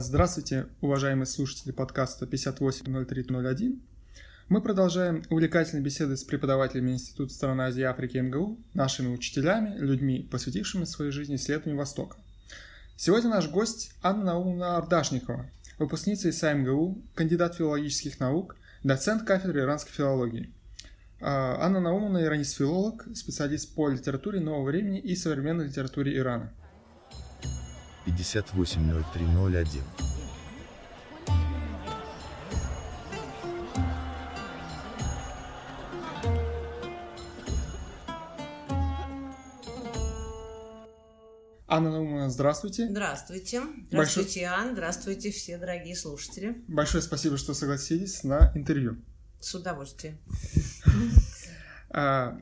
Здравствуйте, уважаемые слушатели подкаста 580301. Мы продолжаем увлекательные беседы с преподавателями Института стран Азии и Африки МГУ, нашими учителями, людьми, посвятившими своей жизни исследованию Востока. Сегодня наш гость Анна Наумовна Ардашникова, выпускница ИСА МГУ, кандидат филологических наук, доцент кафедры иранской филологии. А, Анна Наумовна – иранист-филолог, специалист по литературе нового времени и современной литературе Ирана. 580301 Анна Наумовна, здравствуйте. Здравствуйте. Здравствуйте, Большое... Ан. Здравствуйте, все дорогие слушатели. Большое спасибо, что согласились на интервью. С удовольствием. А,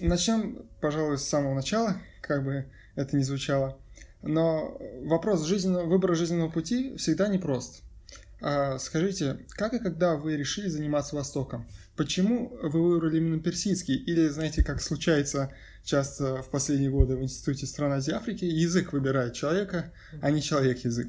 начнем, пожалуй, с самого начала, как бы это ни звучало. Но вопрос жизненного, выбора жизненного пути всегда непрост. А, скажите, как и когда вы решили заниматься Востоком? Почему вы выбрали именно персидский? Или, знаете, как случается часто в последние годы в Институте стран Азии Африки, язык выбирает человека, а не человек язык?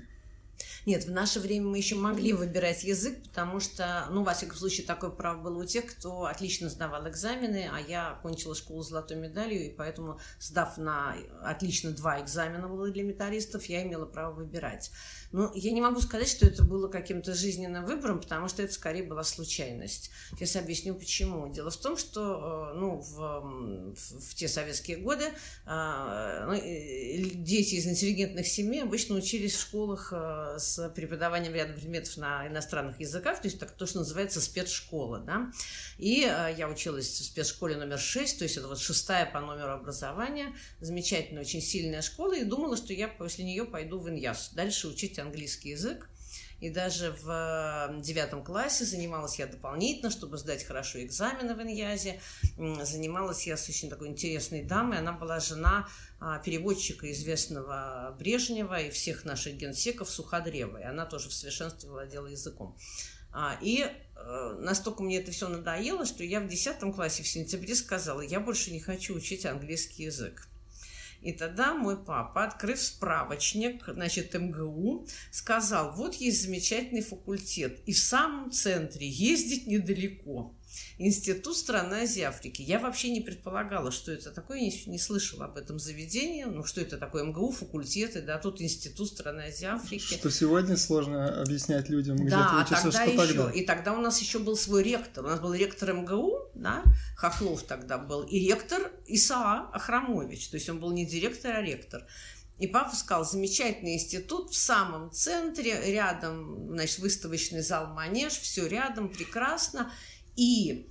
Нет, в наше время мы еще могли выбирать язык, потому что, ну, во всяком случае, такое право было у тех, кто отлично сдавал экзамены, а я окончила школу с золотой медалью, и поэтому, сдав на отлично два экзамена было для металлистов, я имела право выбирать. Ну, я не могу сказать, что это было каким-то жизненным выбором, потому что это скорее была случайность. Сейчас объясню, почему. Дело в том, что, э, ну, в, в те советские годы э, ну, дети из интеллигентных семей обычно учились в школах э, с преподаванием ряда предметов на иностранных языках, то есть так, то, что называется спецшкола, да. И я училась в спецшколе номер 6, то есть это вот шестая по номеру образования, замечательная, очень сильная школа, и думала, что я после нее пойду в Иньяс, дальше учить английский язык. И даже в девятом классе занималась я дополнительно, чтобы сдать хорошо экзамены в Иньязе. Занималась я с очень такой интересной дамой. Она была жена а, переводчика известного Брежнева и всех наших генсеков Суходрева. И она тоже в совершенстве владела языком. А, и э, настолько мне это все надоело, что я в десятом классе в сентябре сказала, я больше не хочу учить английский язык. И тогда мой папа, открыв справочник, значит, МГУ, сказал, вот есть замечательный факультет, и в самом центре ездить недалеко. Институт страны Азии Африки. Я вообще не предполагала, что это такое, не, не слышала об этом заведении, ну, что это такое МГУ, факультеты, да, тут Институт страны Азии Африки. Что сегодня сложно объяснять людям, где да, ты учишься, тогда что еще, тогда. И тогда у нас еще был свой ректор. У нас был ректор МГУ, да, Хохлов тогда был, и ректор Исаа Ахрамович. То есть он был не директор, а ректор. И папа сказал, замечательный институт в самом центре, рядом, значит, выставочный зал Манеж, все рядом, прекрасно. И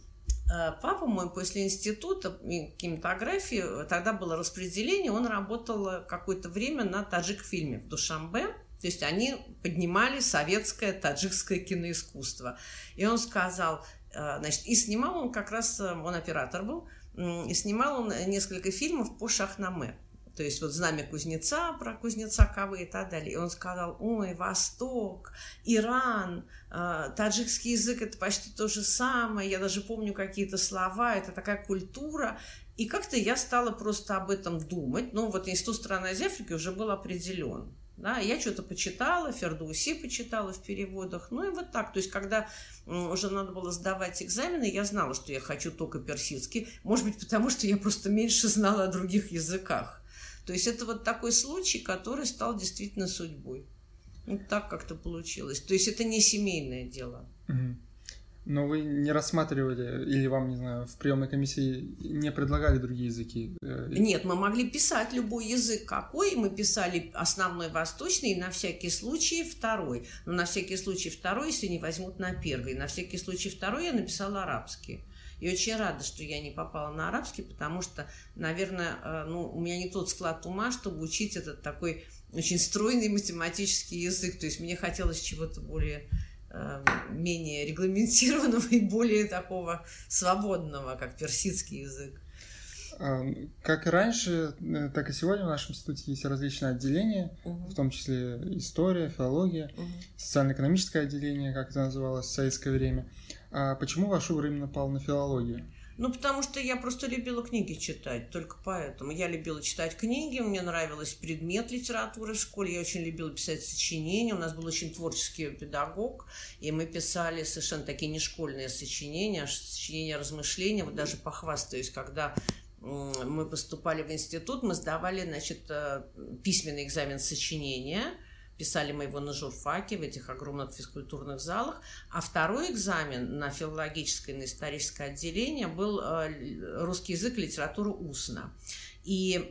э, Папа мой после института кинематографии, тогда было распределение, он работал какое-то время на таджик-фильме в Душамбе, то есть они поднимали советское таджикское киноискусство. И он сказал, э, значит, и снимал он как раз, э, он оператор был, и снимал он несколько фильмов по Шахнаме то есть вот знамя кузнеца, про кузнеца Кавы и так далее. И он сказал, ой, Восток, Иран, э, таджикский язык – это почти то же самое, я даже помню какие-то слова, это такая культура. И как-то я стала просто об этом думать. Ну, вот Институт страны Азии Африки уже был определен. Да, я что-то почитала, Фердуси почитала в переводах. Ну и вот так. То есть, когда уже надо было сдавать экзамены, я знала, что я хочу только персидский. Может быть, потому что я просто меньше знала о других языках. То есть это вот такой случай, который стал действительно судьбой. Ну, так как-то получилось. То есть это не семейное дело. Но вы не рассматривали, или вам, не знаю, в приемной комиссии не предлагали другие языки? Э, Нет, мы могли писать любой язык какой. Мы писали основной восточный, и на всякий случай второй. Но на всякий случай второй, если не возьмут на первый. На всякий случай второй я написала арабский. И очень рада, что я не попала на арабский, потому что, наверное, э, ну, у меня не тот склад ума, чтобы учить этот такой очень стройный математический язык. То есть мне хотелось чего-то более э, менее регламентированного и более такого свободного, как персидский язык. Как и раньше, э, так и сегодня в нашем институте есть различные отделения, угу. в том числе история, филология, угу. социально-экономическое отделение, как это называлось в советское время. А почему ваш выбор именно пал на филологию? Ну, потому что я просто любила книги читать, только поэтому. Я любила читать книги, мне нравилось предмет литературы в школе, я очень любила писать сочинения, у нас был очень творческий педагог, и мы писали совершенно такие не школьные сочинения, а сочинения размышления, вот даже похвастаюсь, когда мы поступали в институт, мы сдавали, значит, э, письменный экзамен сочинения – Писали мы его на журфаке в этих огромных физкультурных залах. А второй экзамен на филологическое и на историческое отделение был э, русский язык и литература устно. И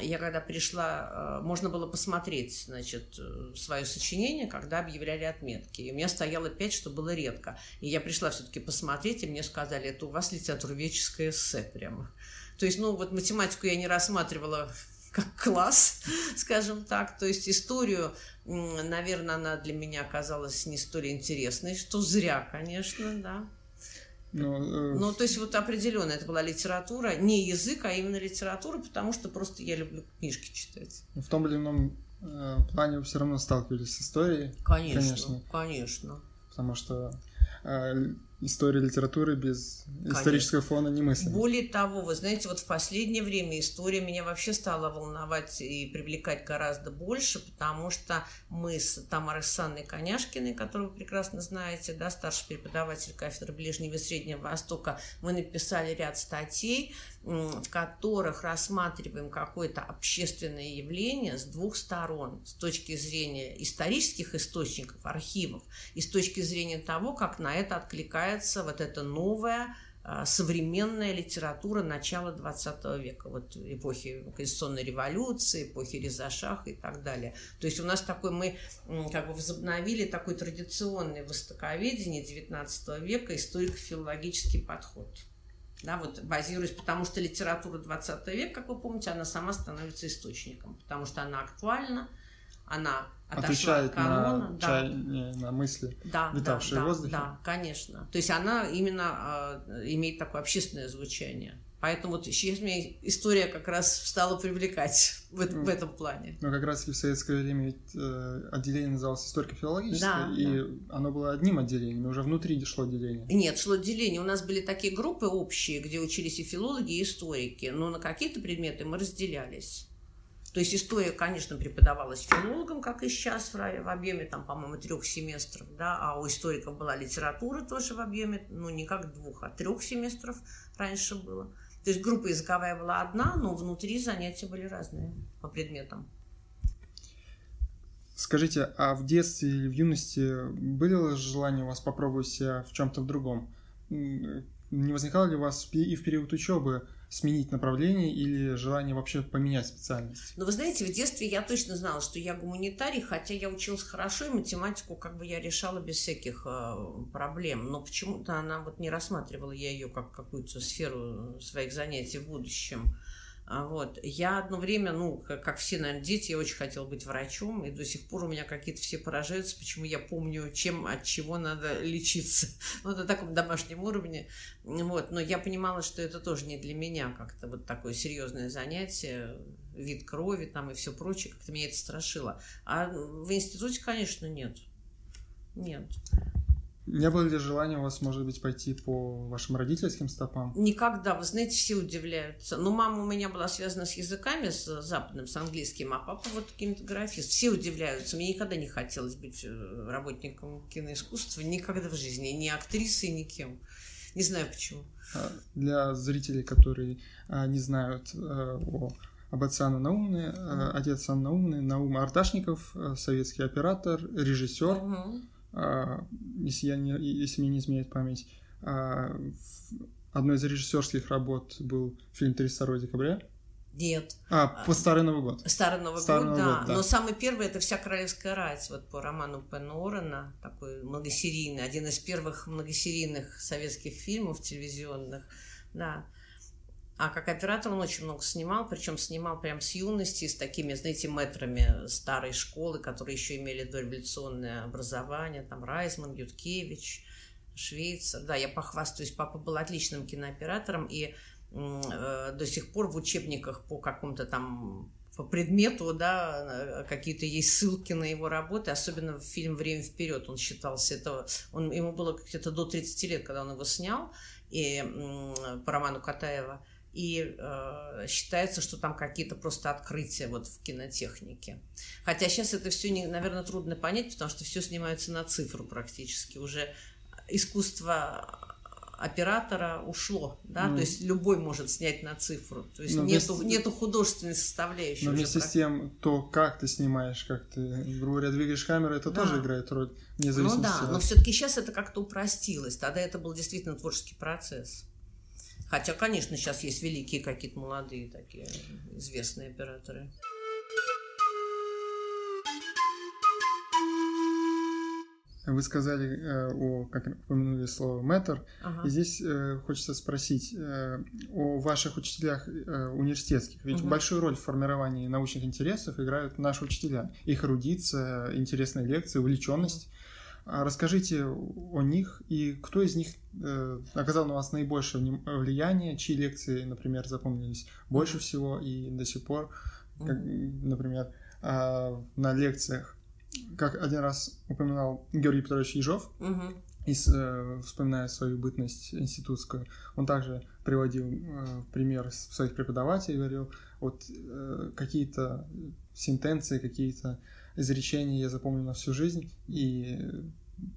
я когда пришла, э, можно было посмотреть, значит, свое сочинение, когда объявляли отметки. И у меня стояло пять, что было редко. И я пришла все-таки посмотреть, и мне сказали, это у вас литературоведческое эссе прямо. То есть, ну, вот математику я не рассматривала как класс, скажем так. То есть историю, наверное, она для меня оказалась не столь интересной, что зря, конечно, да. Но, э... ну, то есть вот определенно это была литература, не язык, а именно литература, потому что просто я люблю книжки читать. В том или ином э, плане вы все равно сталкивались с историей. Конечно, конечно. конечно. Потому что э, история литературы без Конечно. исторического фона не мыслимо. Более того, вы знаете, вот в последнее время история меня вообще стала волновать и привлекать гораздо больше, потому что мы с Тамарой Санной Коняшкиной, которую вы прекрасно знаете, да, старший преподаватель кафедры Ближнего и Среднего Востока, мы написали ряд статей, в которых рассматриваем какое-то общественное явление с двух сторон, с точки зрения исторических источников, архивов, и с точки зрения того, как на это откликается вот эта новая а, современная литература начала 20 века, вот эпохи Конституционной революции, эпохи Резашах и так далее. То есть у нас такой, мы как бы возобновили такой традиционный востоковедение 19 века, историко-филологический подход да, вот базируясь, потому что литература 20 века, как вы помните, она сама становится источником, потому что она актуальна, она отвечает от канона, на, да. чай, на мысли, да, витавшие да, в воздухе. Да, конечно. То есть она именно э, имеет такое общественное звучание. Поэтому вот сейчас мне история как раз стала привлекать в, ну, в этом плане. Ну, как раз и в советское время ведь э, отделение называлось историко-филологическое, да, и да. оно было одним отделением, уже внутри шло деление. Нет, шло деление. У нас были такие группы общие, где учились и филологи, и историки, но на какие-то предметы мы разделялись. То есть история, конечно, преподавалась филологом, как и сейчас, в объеме, там, по-моему, трех семестров, да, а у историков была литература тоже в объеме, ну, не как двух, а трех семестров раньше было. То есть группа языковая была одна, но внутри занятия были разные по предметам. Скажите, а в детстве или в юности было желание у вас попробовать себя в чем-то в другом? Не возникало ли у вас и в период учебы сменить направление или желание вообще поменять специальность? Ну, вы знаете, в детстве я точно знала, что я гуманитарий, хотя я училась хорошо, и математику как бы я решала без всяких э, проблем. Но почему-то она вот не рассматривала я ее как какую-то сферу своих занятий в будущем. А вот. Я одно время, ну, как, как все, наверное, дети, я очень хотела быть врачом, и до сих пор у меня какие-то все поражаются, почему я помню, чем, от чего надо лечиться. Вот на таком домашнем уровне. Вот. Но я понимала, что это тоже не для меня как-то вот такое серьезное занятие, вид крови там и все прочее, как-то меня это страшило. А в институте, конечно, нет. Нет. Не было ли желания у вас, может быть, пойти по вашим родительским стопам? Никогда. Вы знаете, все удивляются. Ну, мама у меня была связана с языками, с западным, с английским, а папа вот кинематографист. Все удивляются. Мне никогда не хотелось быть э, работником киноискусства. Никогда в жизни. Ни актрисой, ни кем. Не знаю почему. А для зрителей, которые а, не знают а, о об отце Анны Наумны, mm-hmm. отец Анны Наумны, Наум Арташников, советский оператор, режиссер. Mm-hmm если, я не, если мне не изменяет память, а, одной из режиссерских работ был фильм «32 декабря». Нет. А, по Старый Новый год. Старый Новый, Старый год, Новый да. год, да. Но самый первый это «Вся королевская рать», вот по роману Пен Уоррена, такой многосерийный, один из первых многосерийных советских фильмов телевизионных, да. А как оператор он очень много снимал, причем снимал прям с юности, с такими, знаете, метрами старой школы, которые еще имели дореволюционное образование, там Райзман, Юткевич, Швейцар. Да, я похвастаюсь, папа был отличным кинооператором, и э, до сих пор в учебниках по какому-то там по предмету, да, какие-то есть ссылки на его работы, особенно в фильм «Время вперед» он считался, это, он, ему было где-то до 30 лет, когда он его снял, и, по роману Катаева, и э, считается, что там какие-то просто открытия вот в кинотехнике. Хотя сейчас это все, не, наверное, трудно понять, потому что все снимается на цифру практически. Уже искусство оператора ушло, да, ну, то есть любой может снять на цифру, то есть нету, вместе, нету художественной составляющей. Но вместе с тем, то, как ты снимаешь, как ты, грубо говоря, двигаешь камеру, это да. тоже играет роль, вне Ну да, но все-таки сейчас это как-то упростилось, тогда это был действительно творческий процесс. Хотя, конечно, сейчас есть великие какие-то молодые такие известные операторы. Вы сказали э, о, как упомянули слово мэтр, ага. и здесь э, хочется спросить э, о ваших учителях э, университетских. Ведь угу. большую роль в формировании научных интересов играют наши учителя. Их эрудиция, интересные лекции, увлеченность. Угу. Расскажите о них и кто из них э, оказал на вас наибольшее влияние, чьи лекции, например, запомнились больше всего и до сих пор, как, например, э, на лекциях? Как один раз упоминал Георгий Петрович Ежов, угу. вспоминая свою бытность институтскую, он также приводил э, пример своих преподавателей, говорил, вот какие-то сентенции, какие-то изречения я запомнил на всю жизнь и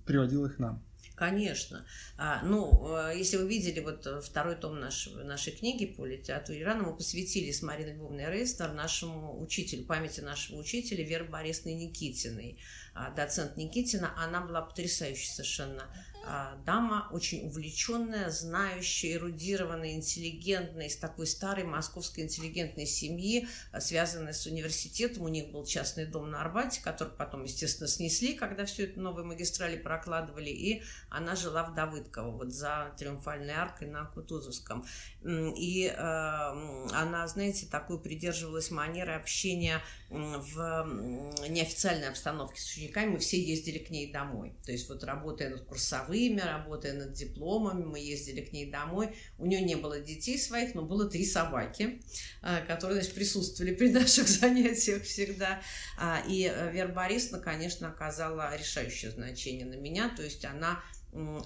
приводил их нам. Конечно. А, ну, э, если вы видели вот э, второй том нашего, нашей книги по литературе Ирана, мы посвятили с Мариной Львовной Рейснер нашему учителю, памяти нашего учителя Веры Борисовны Никитиной. А, доцент Никитина, она была потрясающей совершенно а, дама, очень увлеченная, знающая, эрудированная, интеллигентная, из такой старой московской интеллигентной семьи, а, связанной с университетом. У них был частный дом на Арбате, который потом, естественно, снесли, когда все это новые магистрали прокладывали, и она жила в Давыдково, вот за Триумфальной аркой на Кутузовском. И э, она, знаете, такую придерживалась манеры общения в неофициальной обстановке с учениками. Мы все ездили к ней домой. То есть вот работая над курсовыми, работая над дипломами, мы ездили к ней домой. У нее не было детей своих, но было три собаки, э, которые значит, присутствовали при наших занятиях всегда. А, и э, Вера Борисовна, конечно, оказала решающее значение на меня. То есть она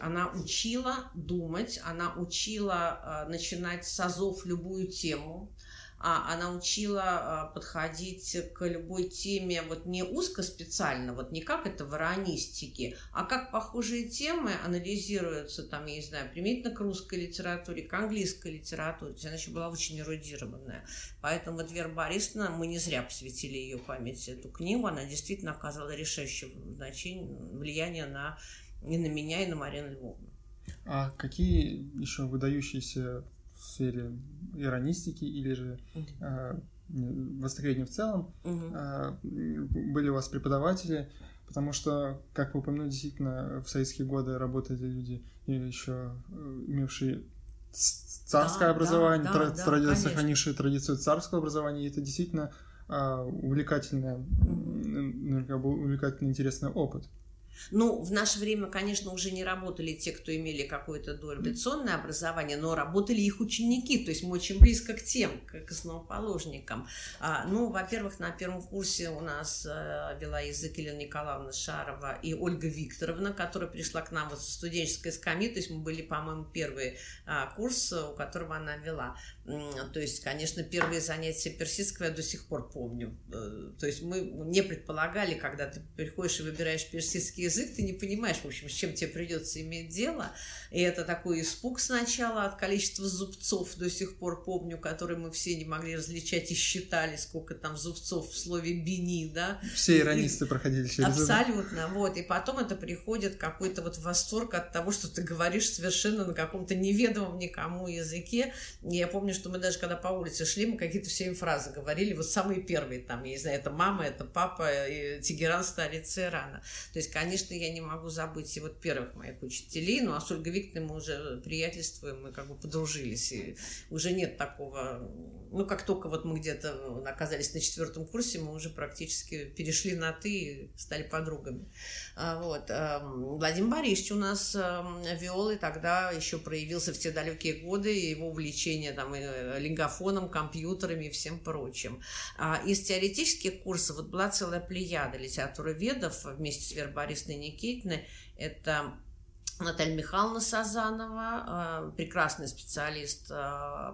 она учила думать, она учила э, начинать с азов любую тему, а она учила э, подходить к любой теме вот не узко специально, вот не как это в иронистике, а как похожие темы анализируются там, я не знаю, применительно к русской литературе, к английской литературе. Она еще была очень эрудированная. Поэтому вот Вера Борисовна, мы не зря посвятили ее памяти эту книгу, она действительно оказала решающее значение, влияние на и на меня, и на Марину Львовну. А какие еще выдающиеся сфере иронистики или же э, воскресенье в целом э, были у вас преподаватели? Потому что, как вы упомянули, действительно, в советские годы работали люди, еще э, имевшие царское да, образование, да, тра- да, тради- сохранившие традицию царского образования, и это действительно э, увлекательный, наверняка был увлекательный, интересный опыт. Ну, в наше время, конечно, уже не работали те, кто имели какое-то дореволюционное образование, но работали их ученики, то есть мы очень близко к тем, к основоположникам. А, ну, во-первых, на первом курсе у нас а, вела язык Елена Николаевна Шарова и Ольга Викторовна, которая пришла к нам вот со студенческой скамьи, то есть мы были, по-моему, первый а, курс, у которого она вела. То есть, конечно, первые занятия персидского я до сих пор помню. Э, то есть мы не предполагали, когда ты приходишь и выбираешь персидский язык, ты не понимаешь, в общем, с чем тебе придется иметь дело. И это такой испуг сначала от количества зубцов, до сих пор помню, которые мы все не могли различать и считали, сколько там зубцов в слове «бини», да. Все иронисты и, проходили через Абсолютно, это. вот. И потом это приходит какой-то вот восторг от того, что ты говоришь совершенно на каком-то неведомом никому языке. И я помню, что мы даже когда по улице шли, мы какие-то все им фразы говорили, вот самые первые там, я не знаю, это мама, это папа, Тегеран, столица Ирана. То есть, конечно, я не могу забыть и вот первых моих учителей, ну, а с Ольгой Викторовной мы уже приятельствуем, мы как бы подружились, и уже нет такого ну, как только вот мы где-то оказались на четвертом курсе, мы уже практически перешли на «ты» и стали подругами. А, вот. Эм, Владимир Борисович у нас эм, вел, и тогда еще проявился в те далекие годы его увлечение там, э, лингофоном, компьютерами и всем прочим. А из теоретических курсов вот была целая плеяда литературы ведов вместе с Верой Борисовной Никитиной. Это Наталья Михайловна Сазанова, э, прекрасный специалист э,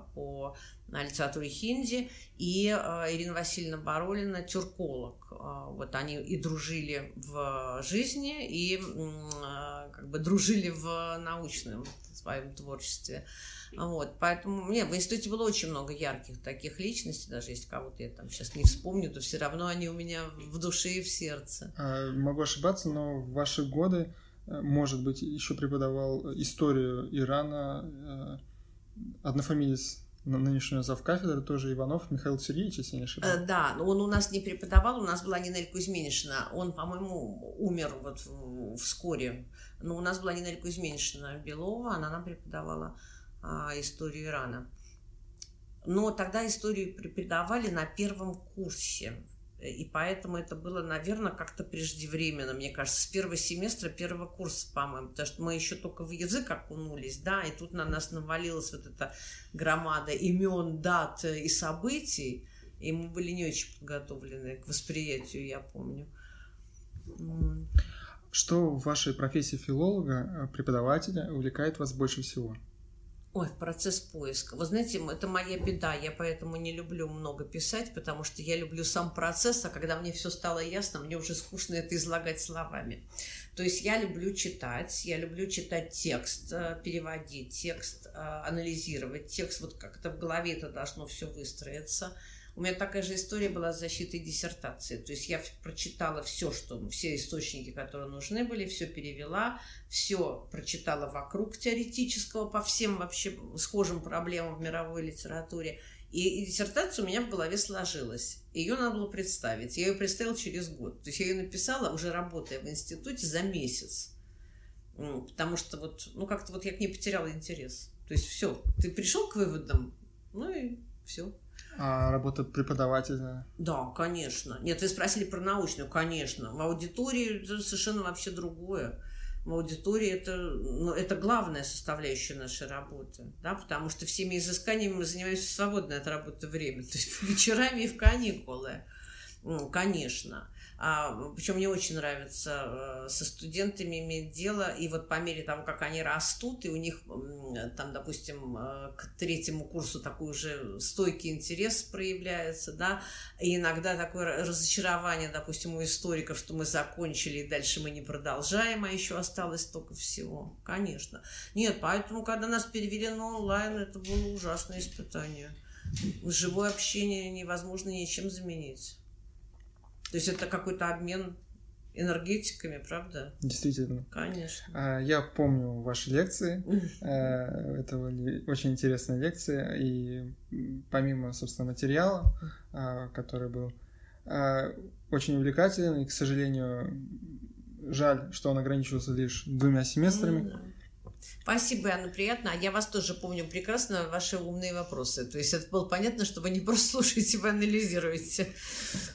по литературе хинди, и э, Ирина Васильевна Баролина, тюрколог. Вот они и дружили в жизни, и как бы дружили в научном своем творчестве. Вот, поэтому мне в институте было очень много ярких таких личностей, даже если кого-то я там сейчас не вспомню, то все равно они у меня в душе и в сердце. А, могу ошибаться, но в ваши годы Э, может быть, еще преподавал историю Ирана, э, однофамилец нынешнего завкафедры, тоже Иванов Михаил Сергеевич, если не ошибаюсь. Э, да, но он у нас не преподавал, у нас была Нинель Кузьминишна. Он, по-моему, умер вот вскоре. Но у нас была Нинель Кузьминишна Белова, она нам преподавала а, историю Ирана. Но тогда историю преподавали на первом курсе. И поэтому это было, наверное, как-то преждевременно, мне кажется, с первого семестра, первого курса, по-моему, потому что мы еще только в язык окунулись, да, и тут на нас навалилась вот эта громада имен, дат и событий, и мы были не очень подготовлены к восприятию, я помню. Что в вашей профессии филолога, э, преподавателя увлекает вас больше всего? Ой, процесс поиска. Вы знаете, это моя беда. Я поэтому не люблю много писать, потому что я люблю сам процесс, а когда мне все стало ясно, мне уже скучно это излагать словами. То есть я люблю читать, я люблю читать текст, э, переводить текст, э, анализировать текст. Вот как-то в голове это должно все выстроиться. У меня такая же история была с защитой диссертации. То есть я прочитала все, что, все источники, которые нужны были, все перевела, все прочитала вокруг теоретического по всем вообще схожим проблемам в мировой литературе. И, и диссертация у меня в голове сложилась. Ее надо было представить. Я ее представила через год. То есть я ее написала, уже работая в институте, за месяц. Потому что вот, ну как-то вот я к ней потеряла интерес. То есть все, ты пришел к выводам, ну и все. А работа преподавателя? Да, конечно. Нет, вы спросили про научную, конечно. В аудитории это совершенно вообще другое. В аудитории это, ну, это главная составляющая нашей работы, да, потому что всеми изысканиями мы занимаемся в свободное от работы время, то есть вечерами и в каникулы. Ну, конечно. А, причем мне очень нравится э, со студентами иметь дело, и вот по мере того, как они растут, и у них там, допустим, э, к третьему курсу такой уже стойкий интерес проявляется, да, и иногда такое разочарование, допустим, у историков, что мы закончили, и дальше мы не продолжаем, а еще осталось столько всего, конечно. Нет, поэтому, когда нас перевели на онлайн, это было ужасное испытание. Живое общение невозможно ничем заменить. То есть это какой-то обмен энергетиками, правда? Действительно. Конечно. А, я помню ваши лекции. Э, это были очень интересные лекции. И помимо, собственно, материала, а, который был а, очень увлекателен, и, к сожалению, жаль, что он ограничивался лишь двумя семестрами. Ну Спасибо, Анна, приятно. А я вас тоже помню прекрасно, ваши умные вопросы. То есть это было понятно, что вы не просто слушаете, вы анализируете.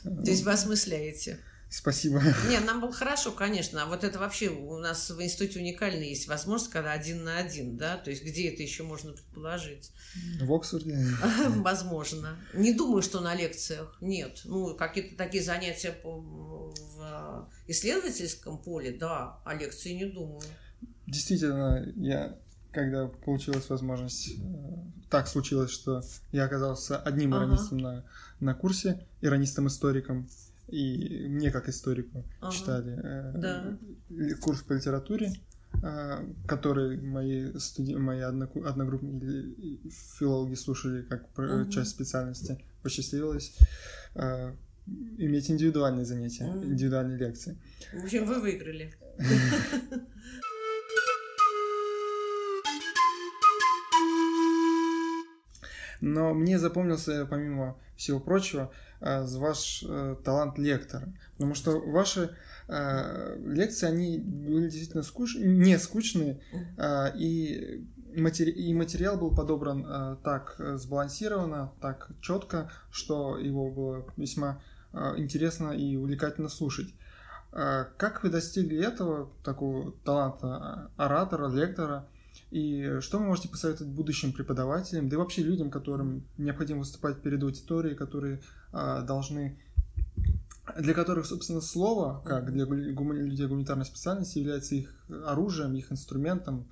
То есть вы осмысляете. Спасибо. Не, нам было хорошо, конечно. А вот это вообще у нас в институте уникально есть возможность, когда один на один, да? То есть где это еще можно предположить? В Оксфорде? Возможно. Не думаю, что на лекциях. Нет. Ну, какие-то такие занятия в исследовательском поле, да, а лекции не думаю. Действительно, я, когда получилась возможность, э, так случилось, что я оказался одним ага. иронистом на, на курсе, иронистом-историком, и мне, как историку, ага. читали э, да. курс по литературе, э, который мои, студи... мои одногруппники филологи слушали как ага. часть специальности. Посчастливилось э, иметь индивидуальные занятия, индивидуальные лекции. В общем, вы выиграли. Но мне запомнился, помимо всего прочего, э, ваш э, талант лектора. Потому что ваши э, лекции, они были действительно скуч... не скучные, и матери... и материал был подобран так сбалансированно, так четко, что его было весьма интересно и увлекательно слушать. Как вы достигли этого, такого таланта оратора, лектора? И что вы можете посоветовать будущим преподавателям, да и вообще людям, которым необходимо выступать перед аудиторией, которые э, должны для которых, собственно, слово, как для людей гуманитарной специальности, является их оружием, их инструментом,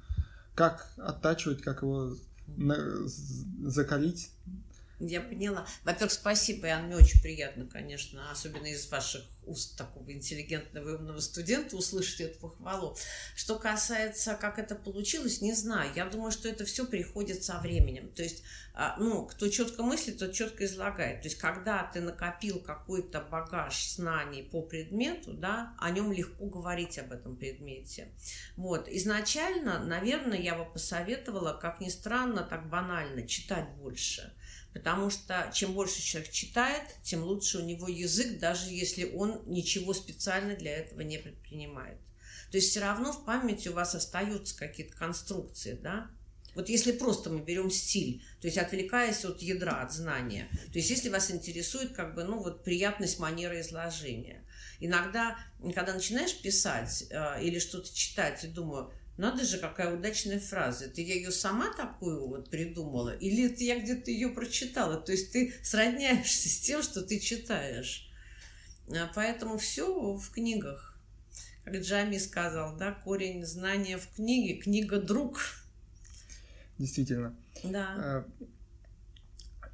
как оттачивать, как его закалить. Я поняла. Во-первых, спасибо, Ян, мне очень приятно, конечно, особенно из ваших уст такого интеллигентного и умного студента услышать эту похвалу. Что касается, как это получилось, не знаю. Я думаю, что это все приходит со временем. То есть, а, ну, кто четко мыслит, тот четко излагает. То есть, когда ты накопил какой-то багаж знаний по предмету, да, о нем легко говорить об этом предмете. Вот. Изначально, наверное, я бы посоветовала, как ни странно, так банально, читать больше. Потому что чем больше человек читает, тем лучше у него язык, даже если он ничего специально для этого не предпринимает. То есть все равно в памяти у вас остаются какие-то конструкции, да? Вот если просто мы берем стиль, то есть отвлекаясь от ядра, от знания, то есть если вас интересует как бы, ну вот приятность манеры изложения. Иногда, когда начинаешь писать э, или что-то читать, и думаю, надо же, какая удачная фраза. Ты я ее сама такую вот придумала? Или ты я где-то ее прочитала? То есть ты сродняешься с тем, что ты читаешь. А поэтому все в книгах. Как Джами сказал, да, корень знания в книге, книга друг. Действительно. Да. Э,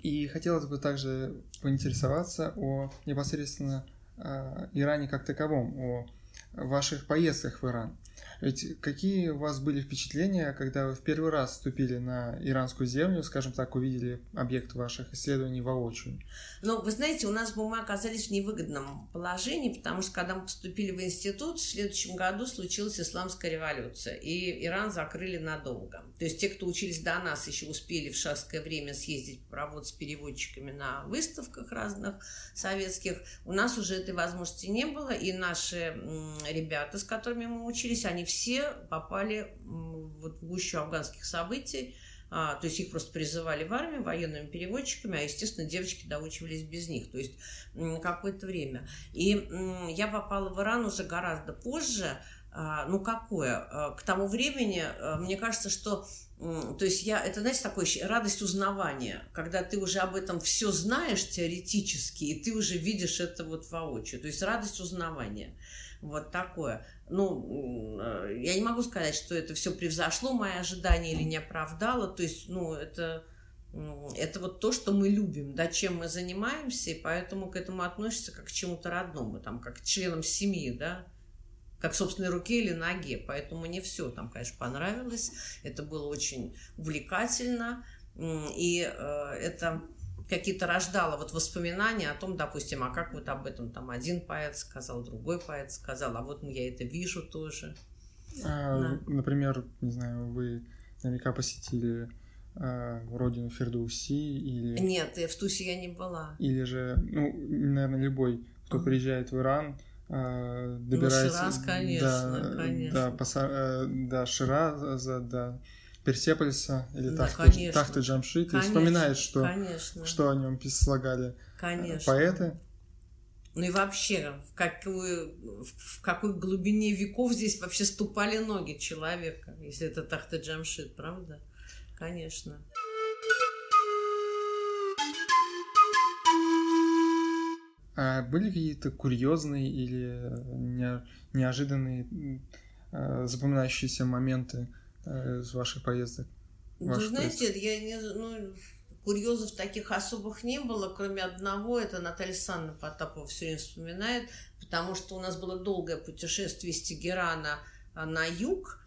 и хотелось бы также поинтересоваться о непосредственно э, Иране как таковом, о ваших поездках в Иран. Ведь какие у вас были впечатления, когда вы в первый раз вступили на иранскую землю, скажем так, увидели объект ваших исследований воочию? Ну, вы знаете, у нас мы оказались в невыгодном положении, потому что когда мы поступили в институт, в следующем году случилась исламская революция, и Иран закрыли надолго. То есть те, кто учились до нас, еще успели в шахское время съездить поработать с переводчиками на выставках разных советских. У нас уже этой возможности не было, и наши ребята, с которыми мы учились, они все попали вот в гущу афганских событий, а, то есть их просто призывали в армию военными переводчиками, а, естественно, девочки доучивались без них, то есть какое-то время. И я попала в Иран уже гораздо позже, а, ну какое? А, к тому времени, а, мне кажется, что то есть я, это, знаете, такая радость узнавания, когда ты уже об этом все знаешь теоретически, и ты уже видишь это вот воочию. То есть радость узнавания. Вот такое. Ну, э, я не могу сказать, что это все превзошло мои ожидания или не оправдало. То есть, ну, это, это вот то, что мы любим, да, чем мы занимаемся, и поэтому к этому относится как к чему-то родному, там, как к членам семьи, да, как собственной руке или ноге. Поэтому мне все там, конечно, понравилось. Это было очень увлекательно. И э, это какие-то рождало вот воспоминания о том, допустим, а как вот об этом там один поэт сказал, другой поэт сказал, а вот я это вижу тоже. А, да. Например, не знаю, вы наверняка посетили а, родину Фердуси или... Нет, в Тусе я не была. Или же, ну, наверное, любой, кто приезжает в Иран, а, добирается... Ну, Шираз, конечно, до, конечно. До, Паса, э, Шираза, до Персепольса или да, Тахты, Тахты Джамшит конечно, и вспоминает, что, конечно. что о нем слагали э, конечно. поэты. Ну и вообще, в какой, в какой глубине веков здесь вообще ступали ноги человека, если это Тахта Джамшит, правда? Конечно. А были какие-то курьезные или неожиданные э, запоминающиеся моменты Э, из ваших поездок? Вы знаете, поездок? я не, ну, курьезов таких особых не было, кроме одного, это Наталья Санна Потапова все время вспоминает, потому что у нас было долгое путешествие из Тегерана а, на юг,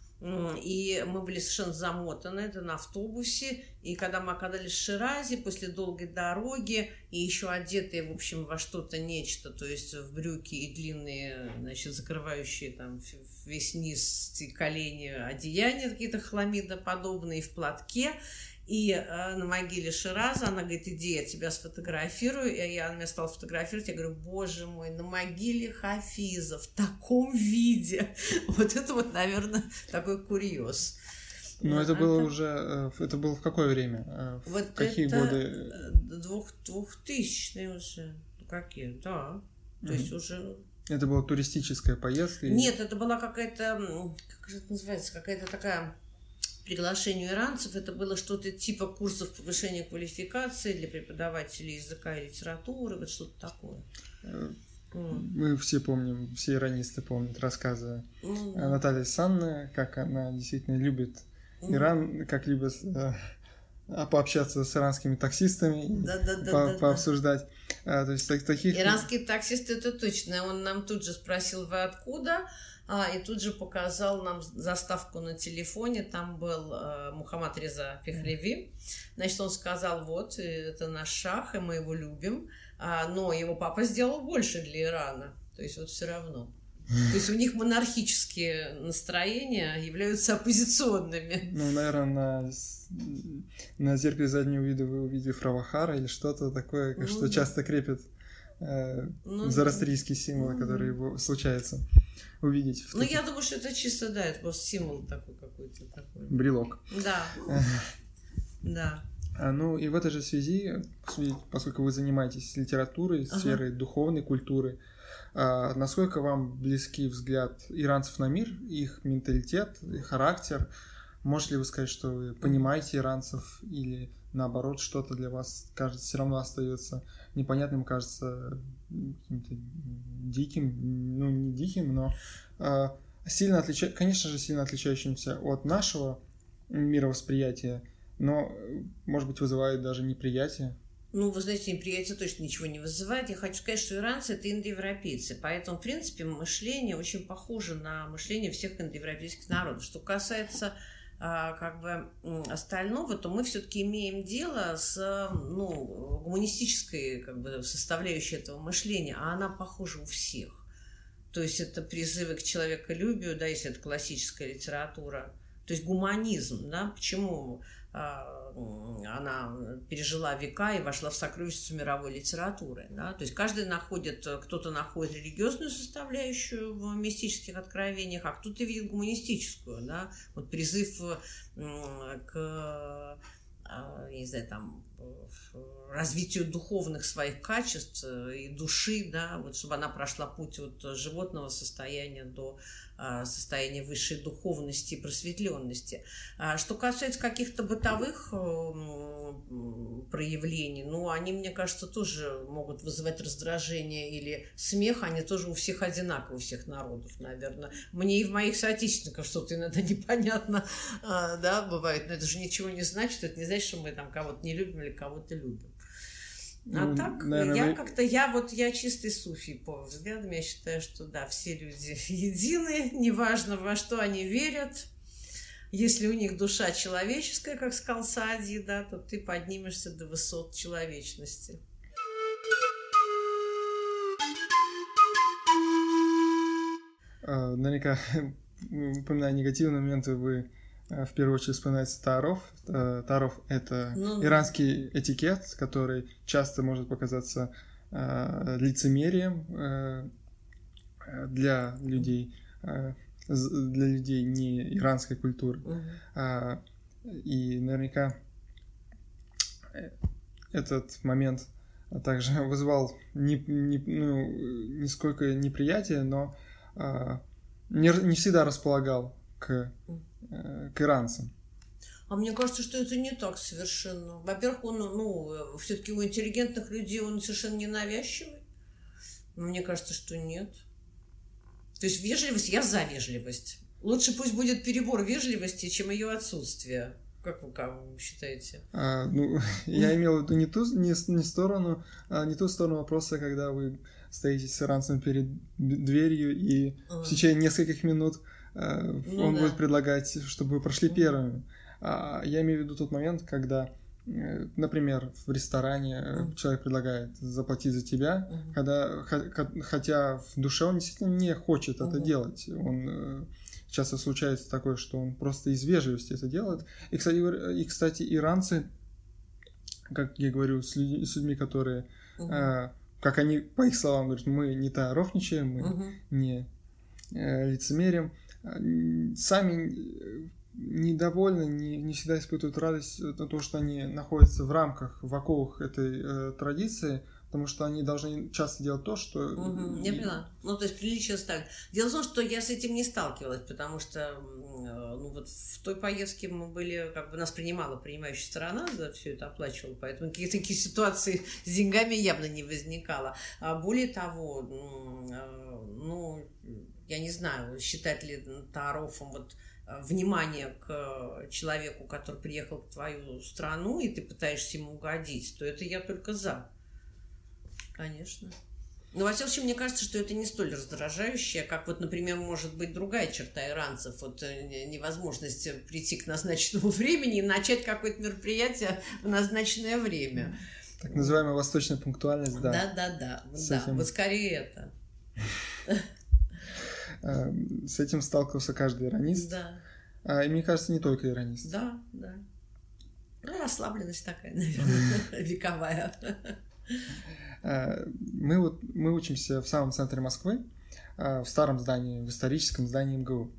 и мы были совершенно замотаны, это на автобусе. И когда мы оказались в Ширазе после долгой дороги, и еще одетые, в общем, во что-то нечто, то есть в брюки и длинные, значит, закрывающие там весь низ и колени одеяния какие-то хламидоподобные в платке, и э, на могиле Шираза она говорит, иди, я тебя сфотографирую. И я, она меня стала фотографировать. Я говорю, боже мой, на могиле Хафиза в таком виде. Вот это вот, наверное, такой курьез. Но это было уже, это было в какое время? Вот в какие это годы? Двух, двухтысячные уже. Какие, да. То есть уже это была туристическая поездка? Нет, это была какая-то, как же это называется, какая-то такая приглашению иранцев. Это было что-то типа курсов повышения квалификации для преподавателей языка и литературы, вот что-то такое. Э, мы все помним, все иранисты помнят рассказы mm. Натальи Санны, как она действительно любит Иран, как любит э, пообщаться с иранскими таксистами, да, да, да, по, да, пообсуждать. А, то есть так, таких... Иранские таксисты, это точно. Он нам тут же спросил, вы откуда? А, и тут же показал нам заставку на телефоне. Там был э, Мухаммад Реза Пехлеви. Значит, он сказал, вот, это наш шах, и мы его любим. А, но его папа сделал больше для Ирана. То есть вот все равно. То есть у них монархические настроения являются оппозиционными. Ну, наверное, на, на зеркале заднего вида вы увидели Фравахара или что-то такое, ну, что да. часто крепят э, ну, зарастрийские символы, ну, которые его случается увидеть. Ну, я думаю, что это чисто, да, это просто символ такой какой-то. Такой. Брелок. Да. Да. А, ну и в этой же связи, поскольку вы занимаетесь литературой, сферой ага. духовной культуры, а, насколько вам близкий взгляд иранцев на мир, их менталитет, их характер? Можете ли вы сказать, что вы понимаете иранцев или наоборот что-то для вас кажется все равно остается непонятным, кажется диким, ну не диким, но э, сильно отлича... конечно же, сильно отличающимся от нашего мировосприятия, но, может быть, вызывает даже неприятие. Ну, вы знаете, неприятие точно ничего не вызывает. Я хочу сказать, что иранцы – это индоевропейцы. Поэтому, в принципе, мышление очень похоже на мышление всех индоевропейских народов. Что касается как бы остального, то мы все-таки имеем дело с ну, гуманистической как бы, составляющей этого мышления, а она похожа у всех. То есть это призывы к человеколюбию, да, если это классическая литература. То есть гуманизм, да, почему а, она пережила века и вошла в сокровищницу мировой литературы. Да? То есть каждый находит, кто-то находит религиозную составляющую в мистических откровениях, а кто-то видит гуманистическую. Да? Вот призыв к а, я не знаю, там, развитию духовных своих качеств э, и души, да, вот чтобы она прошла путь от животного состояния до а, состояния высшей духовности и просветленности. А что касается каких-то бытовых э, проявлений, ну, они, мне кажется, тоже могут вызывать раздражение или смех, они тоже у всех одинаковы, у всех народов, наверное. Мне и в моих соотечественниках что-то иногда непонятно, а, да, бывает, но это же ничего не значит, это не значит, что мы там кого-то не любим или кого-то любим. А ну, так, наверное, я как-то, я вот, я чистый суфий по взглядам, я считаю, что да, все люди едины, неважно во что они верят, если у них душа человеческая, как сказал Сади, да, то ты поднимешься до высот человечности. А, наверняка, упоминая негативные моменты, вы в первую очередь вспоминается Таров. Э, Таров — это ну, иранский этикет, который часто может показаться э, лицемерием э, для людей, э, для людей не иранской культуры. Uh-huh. И наверняка этот момент также вызвал не, не, ну, нисколько неприятие, но не, не всегда располагал к Э, к иранцам. А мне кажется, что это не так совершенно. Во-первых, он, ну, все-таки у интеллигентных людей он совершенно не навязчивый. Мне кажется, что нет. То есть вежливость, я за вежливость. Лучше пусть будет перебор вежливости, чем ее отсутствие. Как вы, как вы считаете? А, ну, я имел в виду не ту не, не сторону, а не ту сторону вопроса, когда вы стоите с иранцем перед дверью и а. в течение нескольких минут ну, он да. будет предлагать, чтобы вы прошли первыми. А я имею в виду тот момент, когда, э, например, в ресторане mm. человек предлагает заплатить за тебя, mm. когда, хотя в душе он действительно не хочет mm. это делать. Он часто случается такое, что он просто из вежливости это делает. И, кстати, и, кстати иранцы, как я говорю, с, людьми, с людьми, которые, mm. как они, по их словам, говорят, мы не таровничаем, мы mm-hmm. не лицемерим, сами недовольны, не, не всегда испытывают радость от того, что они находятся в рамках, в оковах этой э, традиции, потому что они должны часто делать то, что... Угу, я поняла. Ну, то есть приличие ставить. Дело в том, что я с этим не сталкивалась, потому что э, ну, вот в той поездке мы были, как бы нас принимала принимающая сторона, да, все это оплачивала, поэтому какие-то такие ситуации с деньгами явно не возникало. А более того, э, ну, я не знаю, считать ли Тарофом вот э, внимание к человеку, который приехал в твою страну, и ты пытаешься ему угодить, то это я только за. Конечно. Но, во всяком случае, мне кажется, что это не столь раздражающее, как вот, например, может быть другая черта иранцев, вот э, невозможность прийти к назначенному времени и начать какое-то мероприятие в назначенное время. Так называемая восточная пунктуальность, да. Да, да, да. да. Вот скорее это. Эм, с этим сталкивался каждый иронист. Да. А, и мне кажется, не только иронист. Да, да. Ну, расслабленность такая, наверное, вековая. Э, мы, вот, мы учимся в самом центре Москвы, э, в старом здании, в историческом здании МГУ.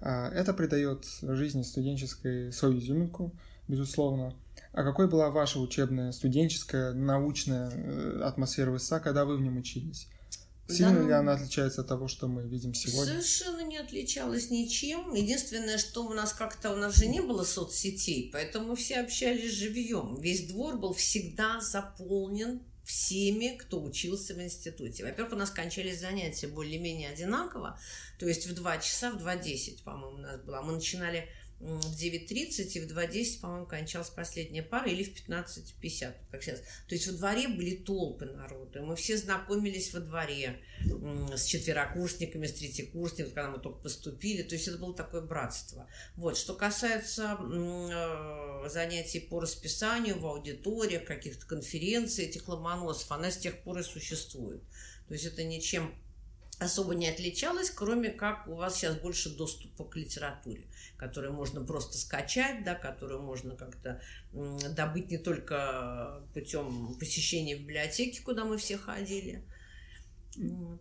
Э, это придает жизни студенческой свою изюминку, безусловно. А какой была ваша учебная, студенческая, научная атмосфера в ИСА, когда вы в нем учились? Сильно да, ли она отличается от того, что мы видим сегодня? Совершенно не отличалась ничем. Единственное, что у нас как-то, у нас же не было соцсетей, поэтому все общались живьем. Весь двор был всегда заполнен всеми, кто учился в институте. Во-первых, у нас кончались занятия более-менее одинаково, то есть в 2 часа, в 2.10, по-моему, у нас было. Мы начинали в 9.30 и в 2.10, по-моему, кончалась последняя пара, или в 15.50, как сейчас. То есть во дворе были толпы народу, и мы все знакомились во дворе с четверокурсниками, с третьекурсниками, когда мы только поступили, то есть это было такое братство. Вот, что касается э, занятий по расписанию в аудиториях, каких-то конференций, этих ломоносов, она с тех пор и существует. То есть это ничем особо не отличалась, кроме как у вас сейчас больше доступа к литературе, которую можно просто скачать, да, которую можно как-то добыть не только путем посещения библиотеки, куда мы все ходили.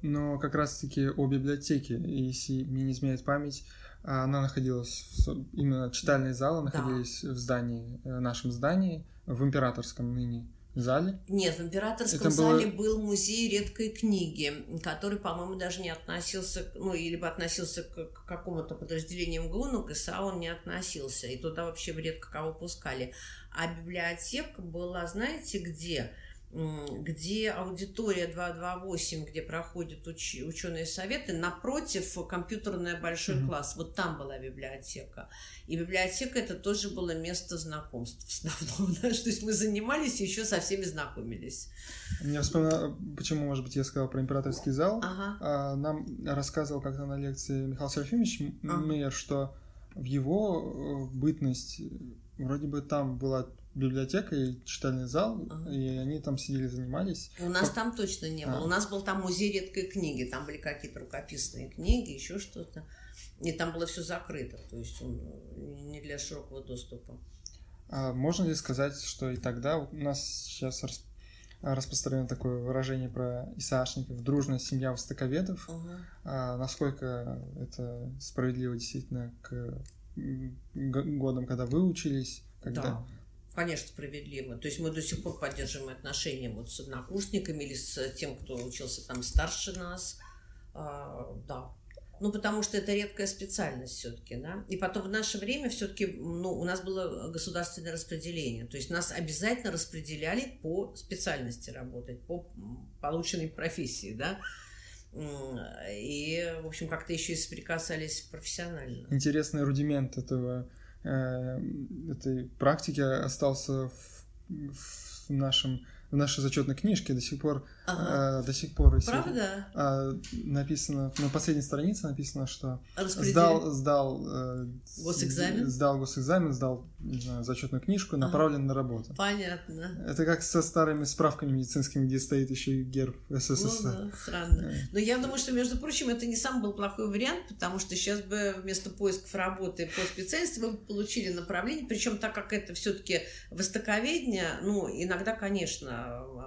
Но как раз-таки о библиотеке, если мне не изменяет память, она находилась, в, именно читальные залы находились да. в здании, в э, нашем здании, в императорском ныне зале? Нет, в императорском Это зале было... был музей редкой книги, который, по-моему, даже не относился, ну, или бы относился к, к какому-то подразделению МГУ, но к ИСА он не относился, и туда вообще редко кого пускали. А библиотека была, знаете, где? Где аудитория 228, где проходят уч- ученые советы, напротив компьютерный большой mm-hmm. класс. Вот там была библиотека. И библиотека это тоже было место знакомств основном. Да? То есть мы занимались и еще со всеми знакомились. Я вспоминаю, почему, может быть, я сказал про императорский зал. Ага. А, нам рассказывал как-то на лекции Михаил Серафимович ага. Мейер, что в его э, бытность вроде бы там была библиотека и читальный зал, ага. и они там сидели, занимались. У нас как... там точно не было. А. У нас был там музей редкой книги, там были какие-то рукописные книги, еще что-то. И там было все закрыто, то есть он не для широкого доступа. А можно ли сказать, что и тогда у нас сейчас расп... распространено такое выражение про ИСАшников, дружная семья востоковедов, uh а, насколько это справедливо действительно к годам, когда вы учились, когда... Да Конечно, справедливо. То есть мы до сих пор поддерживаем отношения вот с однокурсниками или с тем, кто учился там старше нас. А, да. Ну, потому что это редкая специальность все-таки, да. И потом в наше время все-таки, ну, у нас было государственное распределение. То есть нас обязательно распределяли по специальности работать, по полученной профессии, да. И, в общем, как-то еще и соприкасались профессионально. Интересный рудимент этого этой практики остался в, в нашем в нашей зачетной книжке до сих пор ага. э, до сих пор Правда? Э, написано на последней странице написано, что сдал сдал э, госэкзамен, сдал госэкзамен, сдал не знаю, зачетную книжку, направлен ага. на работу. Понятно. Это как со старыми справками медицинскими, где стоит еще и герб СССР. Ну да, странно. Но я думаю, что между прочим это не самый был плохой вариант, потому что сейчас бы вместо поисков работы по специальности вы получили направление, причем так как это все-таки востоковедение, ну иногда, конечно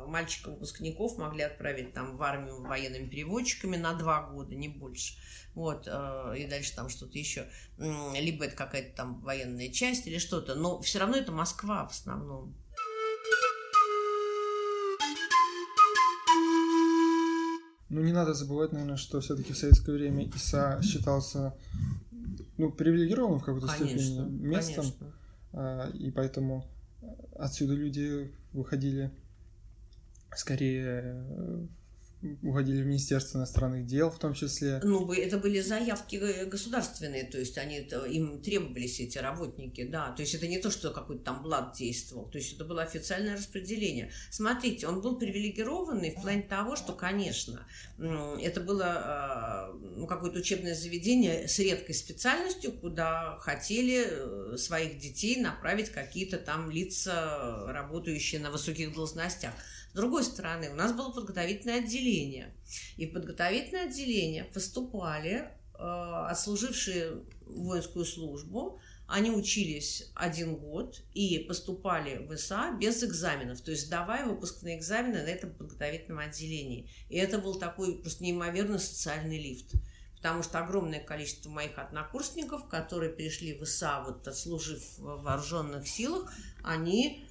мальчиков-выпускников могли отправить там в армию военными переводчиками на два года, не больше. Вот, э, и дальше там что-то еще. Либо это какая-то там военная часть или что-то. Но все равно это Москва в основном. Ну, не надо забывать, наверное, что все-таки в советское время ИСА считался ну, привилегированным в какой-то степени местом. Конечно. А, и поэтому отсюда люди выходили скорее уходили в Министерство иностранных дел в том числе. Ну, это были заявки государственные, то есть они, им требовались эти работники, да. То есть это не то, что какой-то там блат действовал, то есть это было официальное распределение. Смотрите, он был привилегированный в плане того, что, конечно, это было а, ну, какое-то учебное заведение с редкой специальностью, куда хотели э, своих детей направить какие-то там лица, работающие на высоких должностях. С другой стороны, у нас было подготовительное отделение. И в подготовительное отделение поступали э, отслужившие воинскую службу, они учились один год и поступали в ИСА без экзаменов, то есть сдавая выпускные экзамены на этом подготовительном отделении. И это был такой просто неимоверный социальный лифт. Потому что огромное количество моих однокурсников, которые пришли в ИСА, вот отслужив в вооруженных силах, они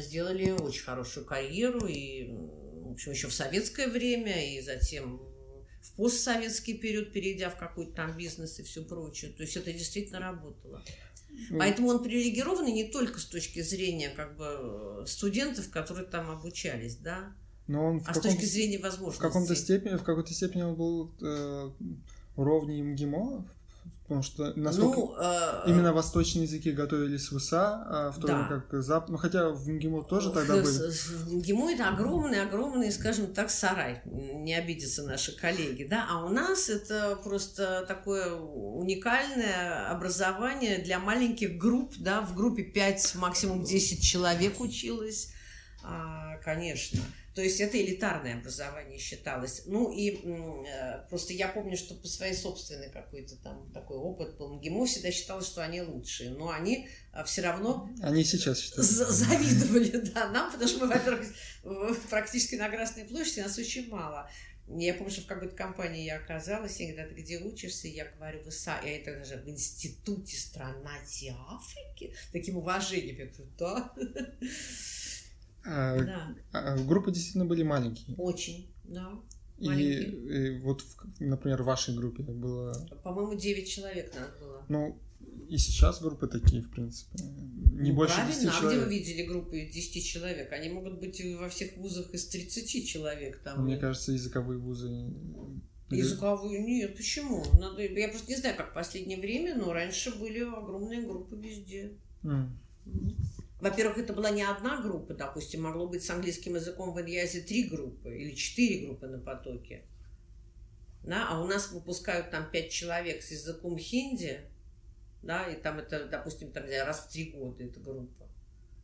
сделали очень хорошую карьеру, и, в общем, еще в советское время, и затем в постсоветский период, перейдя в какой-то там бизнес и все прочее. То есть это действительно работало. Mm. Поэтому он привилегированный не только с точки зрения как бы студентов, которые там обучались, да, но он а с точки зрения возможностей. В каком-то степени, в какой-то степени он был э, уровней МГИМО Потому что насколько ну, э, именно восточные языки готовились в ИСА, а в то да. время как Запад... Ну, хотя в МГИМО тоже тогда были. В МГИМО это огромный, огромный, скажем так, сарай. Не обидятся наши коллеги, да. А у нас это просто такое уникальное образование для маленьких групп, да. В группе 5, максимум 10 человек училось, а, конечно. То есть это элитарное образование считалось. Ну и э, просто я помню, что по своей собственной какой-то там такой опыт был. МГИМО всегда считалось, что они лучшие, но они э, все равно... Они сейчас считают. Завидовали, да, нам, потому что мы, во-первых, практически на Красной площади нас очень мало. Я помню, что в какой-то компании я оказалась, и когда ты где учишься, я говорю, в ИСА, я это даже в Институте стран Азии Африки, таким уважением, я говорю, да. А, да. а, группы действительно были маленькие. Очень, да. И, и вот, например, в вашей группе было... По-моему, 9 человек нас было. Ну, и сейчас группы такие, в принципе. Не ну, больше правильно. 10 человек. А где вы видели группы 10 человек? Они могут быть во всех вузах из 30 человек. Там. Мне кажется, языковые вузы... Языковые? Нет, почему? Надо... Я просто не знаю, как в последнее время, но раньше были огромные группы везде. Mm. Во-первых, это была не одна группа, допустим, могло быть с английским языком в Иньязе три группы или четыре группы на потоке. Да, а у нас выпускают там пять человек с языком хинди, да, и там это, допустим, там раз в три года эта группа.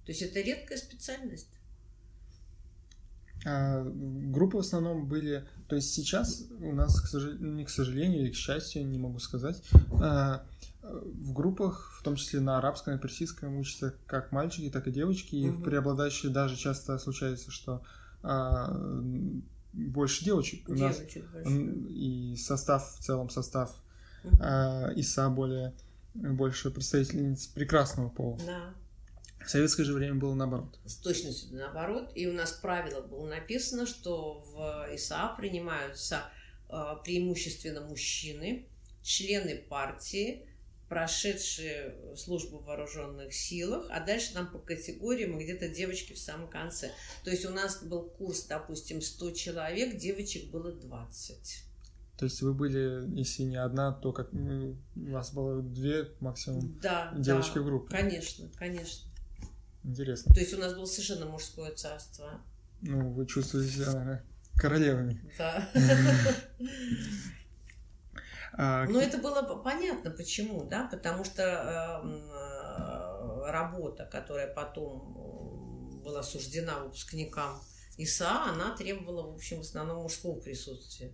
То есть это редкая специальность. А, группы в основном были, то есть сейчас у нас, к сожалению, не к сожалению или к счастью, не могу сказать, а, в группах, в том числе на арабском и персидском, учатся как мальчики, так и девочки, и угу. преобладающие даже часто случается, что а, больше девочек. У нас и состав, в целом состав угу. а, ИСА более больше представительниц прекрасного пола. Да. В советское же время было наоборот. С точностью наоборот. И у нас правило было написано, что в ИСА принимаются э, преимущественно мужчины, члены партии, прошедшие службу в вооруженных силах, а дальше нам по категориям где-то девочки в самом конце. То есть у нас был курс, допустим, 100 человек, девочек было 20. То есть вы были, если не одна, то как у вас было две максимум да, девочки да, в группе? Конечно, конечно. Интересно. То есть у нас было совершенно мужское царство. Ну, вы чувствуете себя, наверное, королевами. Да. А, Но это было понятно, почему, да, потому что эм, э, работа, которая потом была суждена выпускникам ИСА, она требовала, в общем, в основном мужского присутствия.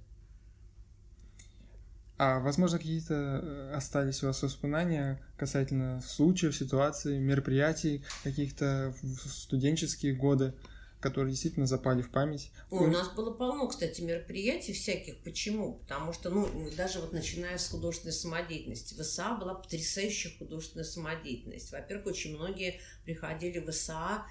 А, возможно, какие-то э, остались у вас воспоминания касательно случаев, ситуаций, мероприятий каких-то в студенческие годы, которые действительно запали в память. Ой, у нас было полно, кстати, мероприятий всяких. Почему? Потому что, ну, даже вот начиная с художественной самодеятельности, в ИСА была потрясающая художественная самодеятельность. Во-первых, очень многие приходили в ИСА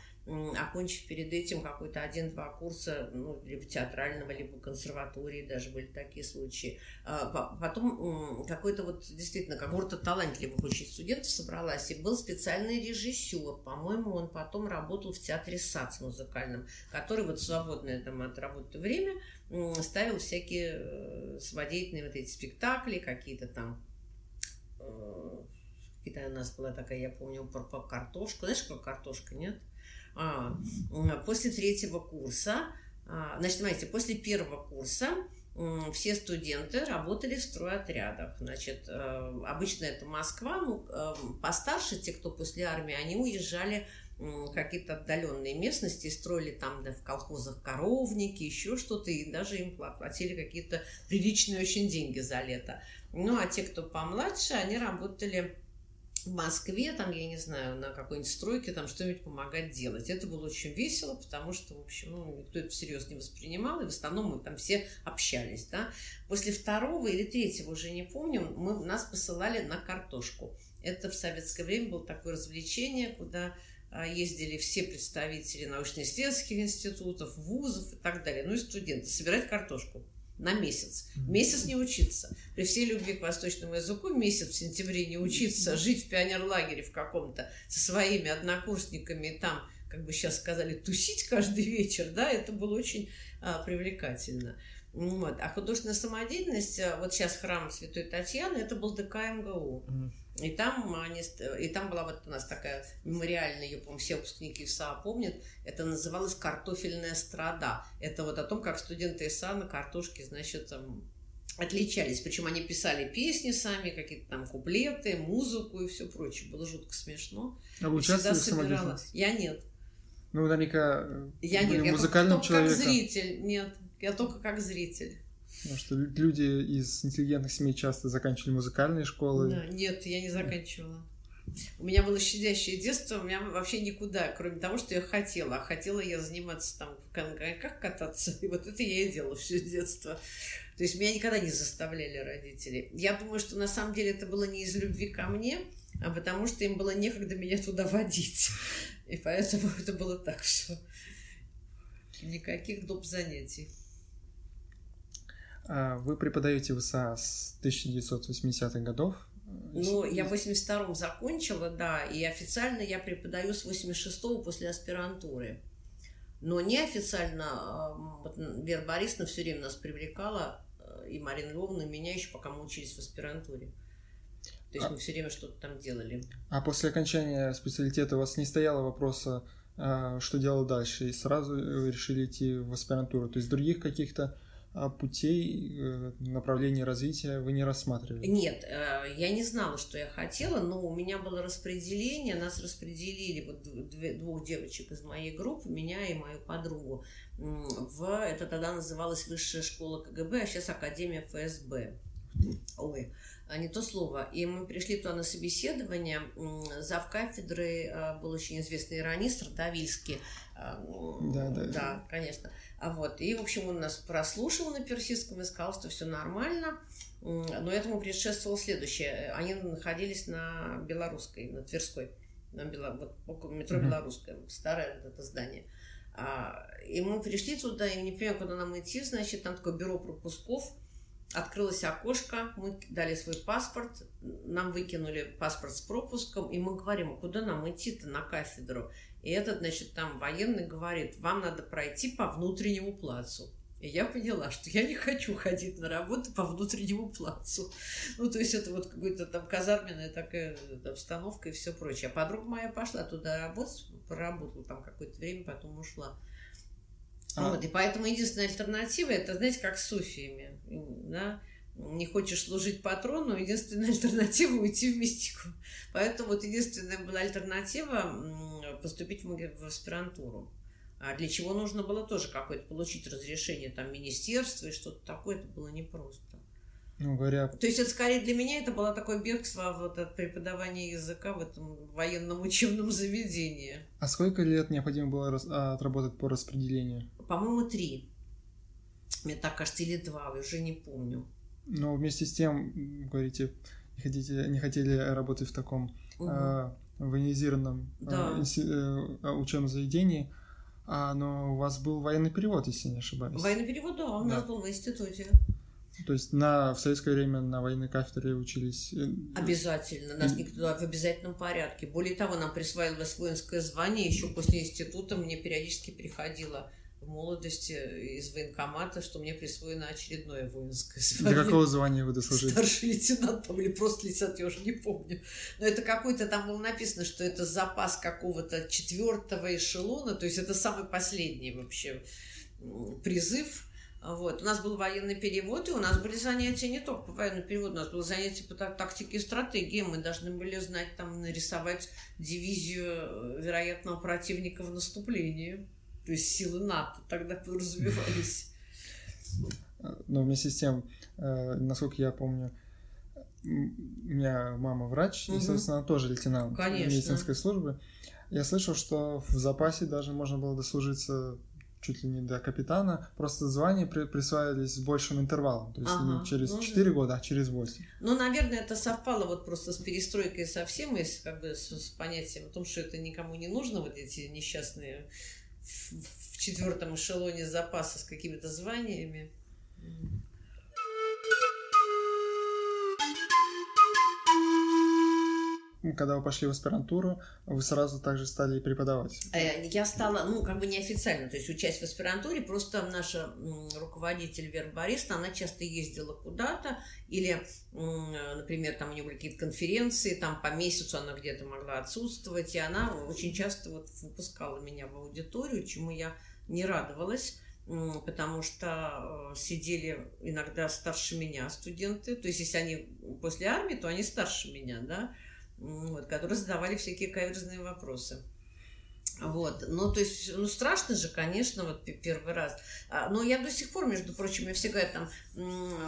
окончив перед этим какой-то один-два курса, ну, либо театрального, либо консерватории, даже были такие случаи. А, потом какой-то вот действительно когорта талантливых очень студентов собралась, и был специальный режиссер, по-моему, он потом работал в театре САЦ музыкальном, который вот свободное там от работы время ставил всякие э, самодеятельные вот эти спектакли, какие-то там э, какие-то у нас была такая, я помню, про, про картошку. Знаешь, про картошка, нет? А, после третьего курса, а, значит, смотрите, после первого курса все студенты работали в стройотрядах. Значит, э, обычно это Москва, ну, э, постарше, те, кто после армии, они уезжали какие-то отдаленные местности, строили там да, в колхозах коровники, еще что-то, и даже им платили какие-то приличные очень деньги за лето. Ну, а те, кто помладше, они работали в Москве, там, я не знаю, на какой-нибудь стройке, там что-нибудь помогать делать. Это было очень весело, потому что, в общем, ну, никто это всерьез не воспринимал, и в основном мы там все общались, да. После второго или третьего, уже не помню, мы, нас посылали на картошку. Это в советское время было такое развлечение, куда а, ездили все представители научно-исследовательских институтов, вузов и так далее, ну и студенты, собирать картошку на месяц. Месяц не учиться. При всей любви к восточному языку месяц в сентябре не учиться, жить в пионерлагере в каком-то со своими однокурсниками и там, как бы сейчас сказали, тусить каждый вечер, да, это было очень а, привлекательно. Вот. А художественная самодеятельность, а, вот сейчас храм Святой Татьяны, это был ДК МГУ. И там, они, и там была вот у нас такая мемориальная, ее, по-моему, все выпускники ИСА помнят, это называлось «Картофельная страда». Это вот о том, как студенты ИСА на картошке, значит, там, отличались. Причем они писали песни сами, какие-то там куплеты, музыку и все прочее. Было жутко смешно. А вы участвовали самодеятельности? Я нет. Ну, наверняка я нет, я музыкальным только, только как зритель. Нет, я только как зритель. Потому что люди из интеллигентных семей часто заканчивали музыкальные школы. Да, нет, я не заканчивала. У меня было щадящее детство, у меня вообще никуда, кроме того, что я хотела. А хотела я заниматься там в коньках кататься, и вот это я и делала все детство. То есть меня никогда не заставляли родители. Я думаю, что на самом деле это было не из любви ко мне, а потому что им было некогда меня туда водить. И поэтому это было так все. Никаких доп. занятий. А, вы преподаете в ИСА с 1980-х годов. Ну, я в 82-м закончила, да, и официально я преподаю с 86-го после аспирантуры. Но неофициально вот, Вера Борисовна все время нас привлекала, э, и Марина Львовна, и меня еще, пока мы учились в аспирантуре. То есть а... мы все время что-то там делали. А после окончания специалитета у вас не стояло вопроса, а, что делать дальше, и сразу решили идти в аспирантуру? То есть других каких-то путей э, направления развития вы не рассматривали? Нет, э, я не знала, что я хотела, но у меня было распределение, нас распределили вот двух девочек из моей группы, меня и мою подругу, в, это тогда называлась Высшая школа КГБ, а сейчас Академия ФСБ. Ой, а не то слово. И мы пришли туда на собеседование. Зав кафедры э, был очень известный иронист Ратовильский. Да, да. Да, конечно. А вот, и, в общем, он нас прослушал на персидском и сказал, что все нормально. Но этому предшествовало следующее. Они находились на Белорусской, на Тверской, на Бело... вот около метро Белорусская, старое это здание. А, и мы пришли туда, и не понимаю, куда нам идти, значит, там такое бюро пропусков, открылось окошко, мы дали свой паспорт, нам выкинули паспорт с пропуском, и мы говорим, а куда нам идти-то на кафедру? И этот, значит, там военный говорит, вам надо пройти по внутреннему плацу. И я поняла, что я не хочу ходить на работу по внутреннему плацу. Ну, то есть это вот какая-то там казарменная такая обстановка и все прочее. А подруга моя пошла туда работать, поработала там какое-то время, потом ушла. А. Вот, и поэтому единственная альтернатива, это, знаете, как с суфиями, да, не хочешь служить патрону, единственная альтернатива уйти в мистику. Поэтому вот единственная была альтернатива поступить в, аспирантуру. А для чего нужно было тоже какое-то получить разрешение там министерства и что-то такое, это было непросто. Ну, говоря... То есть это скорее для меня это было такое бегство вот от преподавания языка в этом военном учебном заведении. А сколько лет необходимо было а, отработать по распределению? По-моему, три. Мне так кажется, или два, уже не помню. Но вместе с тем, говорите, не хотите, не хотели работать в таком угу. э, военизированном да. э, учебном заведении, а, но у вас был военный перевод, если не ошибаюсь. Военный перевод, да, у нас да. был в институте. То есть на, в советское время на военной кафедре учились? Обязательно. Нас никто в обязательном порядке. Более того, нам присваивалось воинское звание. Еще после института мне периодически приходило в молодости из военкомата, что мне присвоено очередное воинское звание. До какого звания вы дослужили? Старший лейтенант там, или просто лейтенант, я уже не помню. Но это какой-то, там было написано, что это запас какого-то четвертого эшелона, то есть это самый последний вообще призыв. Вот. У нас был военный перевод, и у нас были занятия не только по военному переводу, у нас было занятие по тактике и стратегии. Мы должны были знать, там, нарисовать дивизию э, вероятного противника в наступлении то есть силы НАТО тогда подразумевались. Но вместе с тем, э, насколько я помню, у меня мама врач, угу. и, собственно, тоже лейтенант Конечно. медицинской службы. Я слышал, что в запасе даже можно было дослужиться чуть ли не до капитана, просто звания при, присваивались с большим интервалом, то есть ага, не через ну, 4 да. года, а через 8. Ну, наверное, это совпало вот просто с перестройкой совсем, и с, как бы с, с понятием о том, что это никому не нужно, вот эти несчастные в четвертом эшелоне запаса с какими-то званиями. Когда вы пошли в аспирантуру, вы сразу также стали преподавать? Э, я стала, ну, как бы неофициально, то есть участь в аспирантуре, просто наша руководитель Вера Борисовна, она часто ездила куда-то, или, например, там у нее были какие-то конференции, там по месяцу она где-то могла отсутствовать, и она очень часто вот выпускала меня в аудиторию, чему я не радовалась потому что э, сидели иногда старше меня студенты, то есть если они после армии, то они старше меня, да, вот, которые задавали всякие каверзные вопросы. Вот, ну, то есть, ну, страшно же, конечно, вот первый раз. А, но я до сих пор, между прочим, мне все говорят там,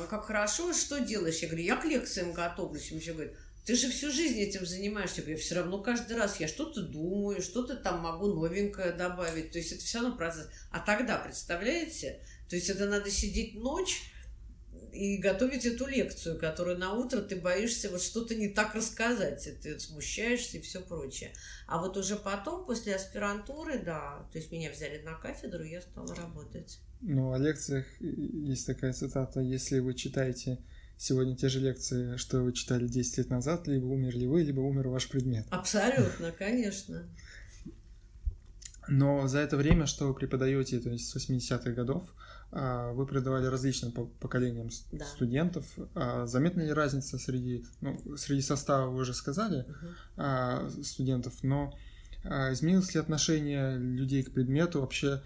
как хорошо, что делаешь? Я говорю, я к лекциям готовлюсь. Мне все говорят, ты же всю жизнь этим занимаешься. Я говорю, все равно каждый раз я что-то думаю, что-то там могу новенькое добавить. То есть, это все равно процесс. А тогда, представляете? То есть, это надо сидеть ночь, и готовить эту лекцию, которую на утро ты боишься вот что-то не так рассказать, и ты смущаешься и все прочее. А вот уже потом, после аспирантуры, да, то есть меня взяли на кафедру, я стала работать. Ну, о лекциях есть такая цитата, если вы читаете сегодня те же лекции, что вы читали 10 лет назад, либо умерли вы, либо умер ваш предмет. Абсолютно, конечно. Но за это время, что вы преподаете, то есть с 80-х годов, вы преподавали различным поколениям да. студентов. А, заметна ли разница среди, ну, среди состава вы уже сказали, угу. студентов, но изменилось ли отношение людей к предмету, вообще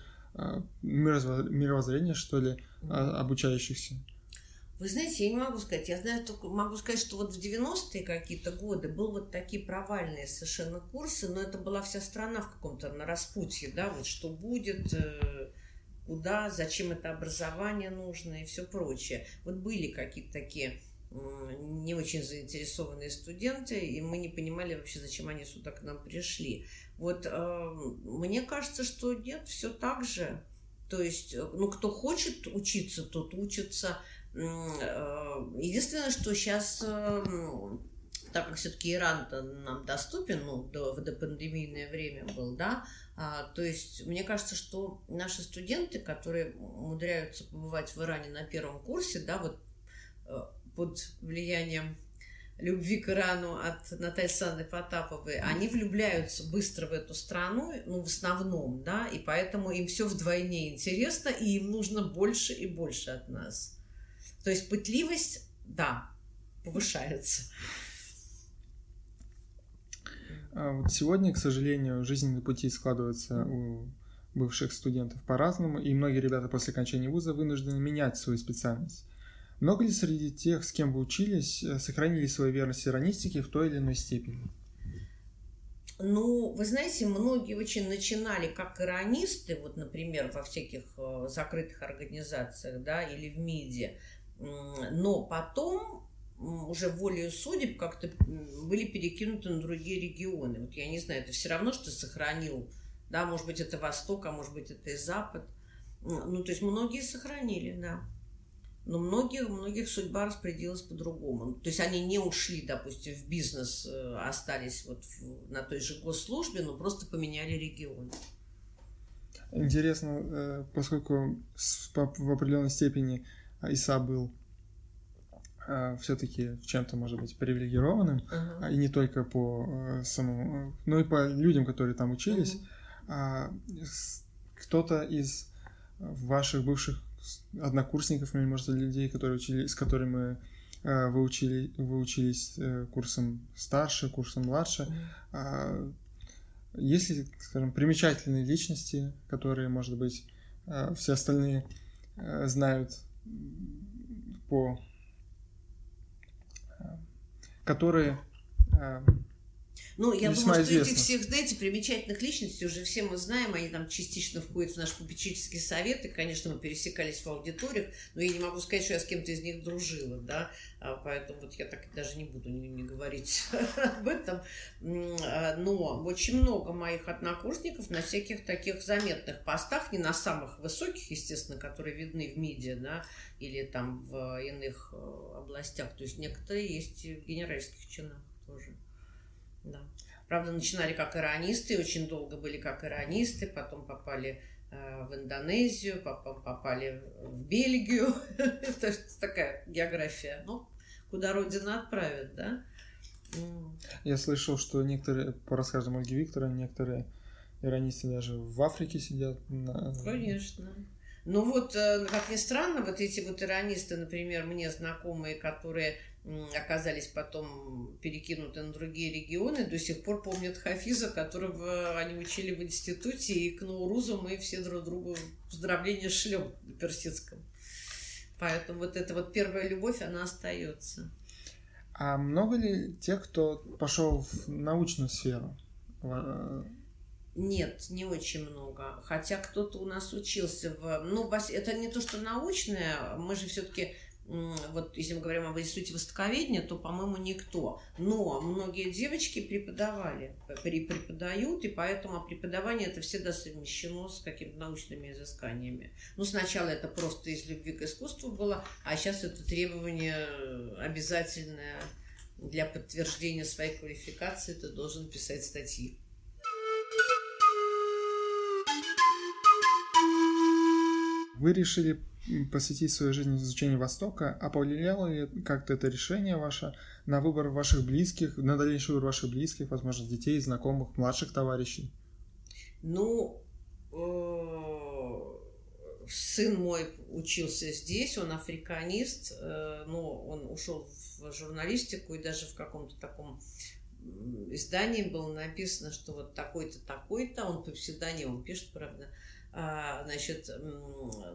мировоззрение, что ли, угу. обучающихся? Вы знаете, я не могу сказать. Я знаю только, могу сказать, что вот в 90-е какие-то годы был вот такие провальные совершенно курсы, но это была вся страна в каком-то на распутье, да, вот что будет, э, куда, зачем это образование нужно и все прочее. Вот были какие-то такие не очень заинтересованные студенты, и мы не понимали вообще, зачем они сюда к нам пришли. Вот э, мне кажется, что нет, все так же. То есть, э, ну, кто хочет учиться, тот учится. Э, единственное, что сейчас, так как все-таки Иран нам доступен, ну, до, в допандемийное время был, да, а, то есть мне кажется, что наши студенты, которые умудряются побывать в Иране на первом курсе, да, вот э, под влиянием любви к Ирану от Натальи Санны Потаповой, они влюбляются быстро в эту страну, ну, в основном, да, и поэтому им все вдвойне интересно, и им нужно больше и больше от нас. То есть пытливость, да, повышается. А вот сегодня, к сожалению, жизненные пути складываются у бывших студентов по-разному, и многие ребята после окончания вуза вынуждены менять свою специальность. Много ли среди тех, с кем вы учились, э, сохранили свою верность иронистике в той или иной степени? Ну, вы знаете, многие очень начинали как иронисты, вот, например, во всяких э, закрытых организациях, да, или в МИДе, Но потом уже волею судеб как-то были перекинуты на другие регионы. Вот я не знаю, это все равно, что сохранил, да, может быть, это Восток, а может быть, это и Запад. Ну, то есть многие сохранили, да. Но многих, многих судьба распорядилась по-другому. То есть они не ушли, допустим, в бизнес, э, остались вот в, на той же госслужбе, но просто поменяли регион. Интересно, э, поскольку в определенной степени Иса был все-таки чем-то, может быть, привилегированным, uh-huh. и не только по самому, но и по людям, которые там учились. Uh-huh. Кто-то из ваших бывших однокурсников, или, может, людей, которые учили, с которыми э, вы, учили, вы учились э, курсом старше, курсом младше. Mm-hmm. Есть ли, скажем, примечательные личности, которые, может быть, э, все остальные знают по... которые ну, я Весьма думаю, что известно. этих всех, знаете, примечательных личностей уже все мы знаем, они там частично входят в наш попечительский совет, и, конечно, мы пересекались в аудиториях, но я не могу сказать, что я с кем-то из них дружила, да, а, поэтому вот я так даже не буду не, не говорить об этом. А, но очень много моих однокурсников на всяких таких заметных постах, не на самых высоких, естественно, которые видны в МИДе, да, или там в иных э, областях, то есть некоторые есть в генеральских чинах тоже. Да. Правда, начинали как иронисты, очень долго были как иронисты, потом попали э, в Индонезию, попали в Бельгию. Это такая география. Ну, куда Родина отправит, да? Я слышал, что некоторые, по рассказам Ольги Викторовны, некоторые иронисты даже в Африке сидят. На... Конечно. Ну вот, э, как ни странно, вот эти вот иронисты, например, мне знакомые, которые оказались потом перекинуты на другие регионы, до сих пор помнят Хафиза, которого они учили в институте, и к Наурузу мы все друг другу поздравления шлем на персидском. Поэтому вот эта вот первая любовь, она остается. А много ли тех, кто пошел в научную сферу? Нет, не очень много. Хотя кто-то у нас учился в... Ну, это не то, что научное. Мы же все-таки вот если мы говорим об институте востоковедения, то, по-моему, никто. Но многие девочки преподавали, преподают, и поэтому преподавание это всегда совмещено с какими-то научными изысканиями. Ну, сначала это просто из любви к искусству было, а сейчас это требование обязательное для подтверждения своей квалификации, ты должен писать статьи. Вы решили посвятить свою жизнь изучению Востока, а повлияло ли как-то это решение ваше на выбор ваших близких, на дальнейший выбор ваших близких, возможно, детей, знакомых, младших товарищей? Ну, э, сын мой учился здесь, он африканист, э, но он ушел в журналистику и даже в каком-то таком издании было написано, что вот такой-то, такой-то, он по псевдониму пишет, правда, значит,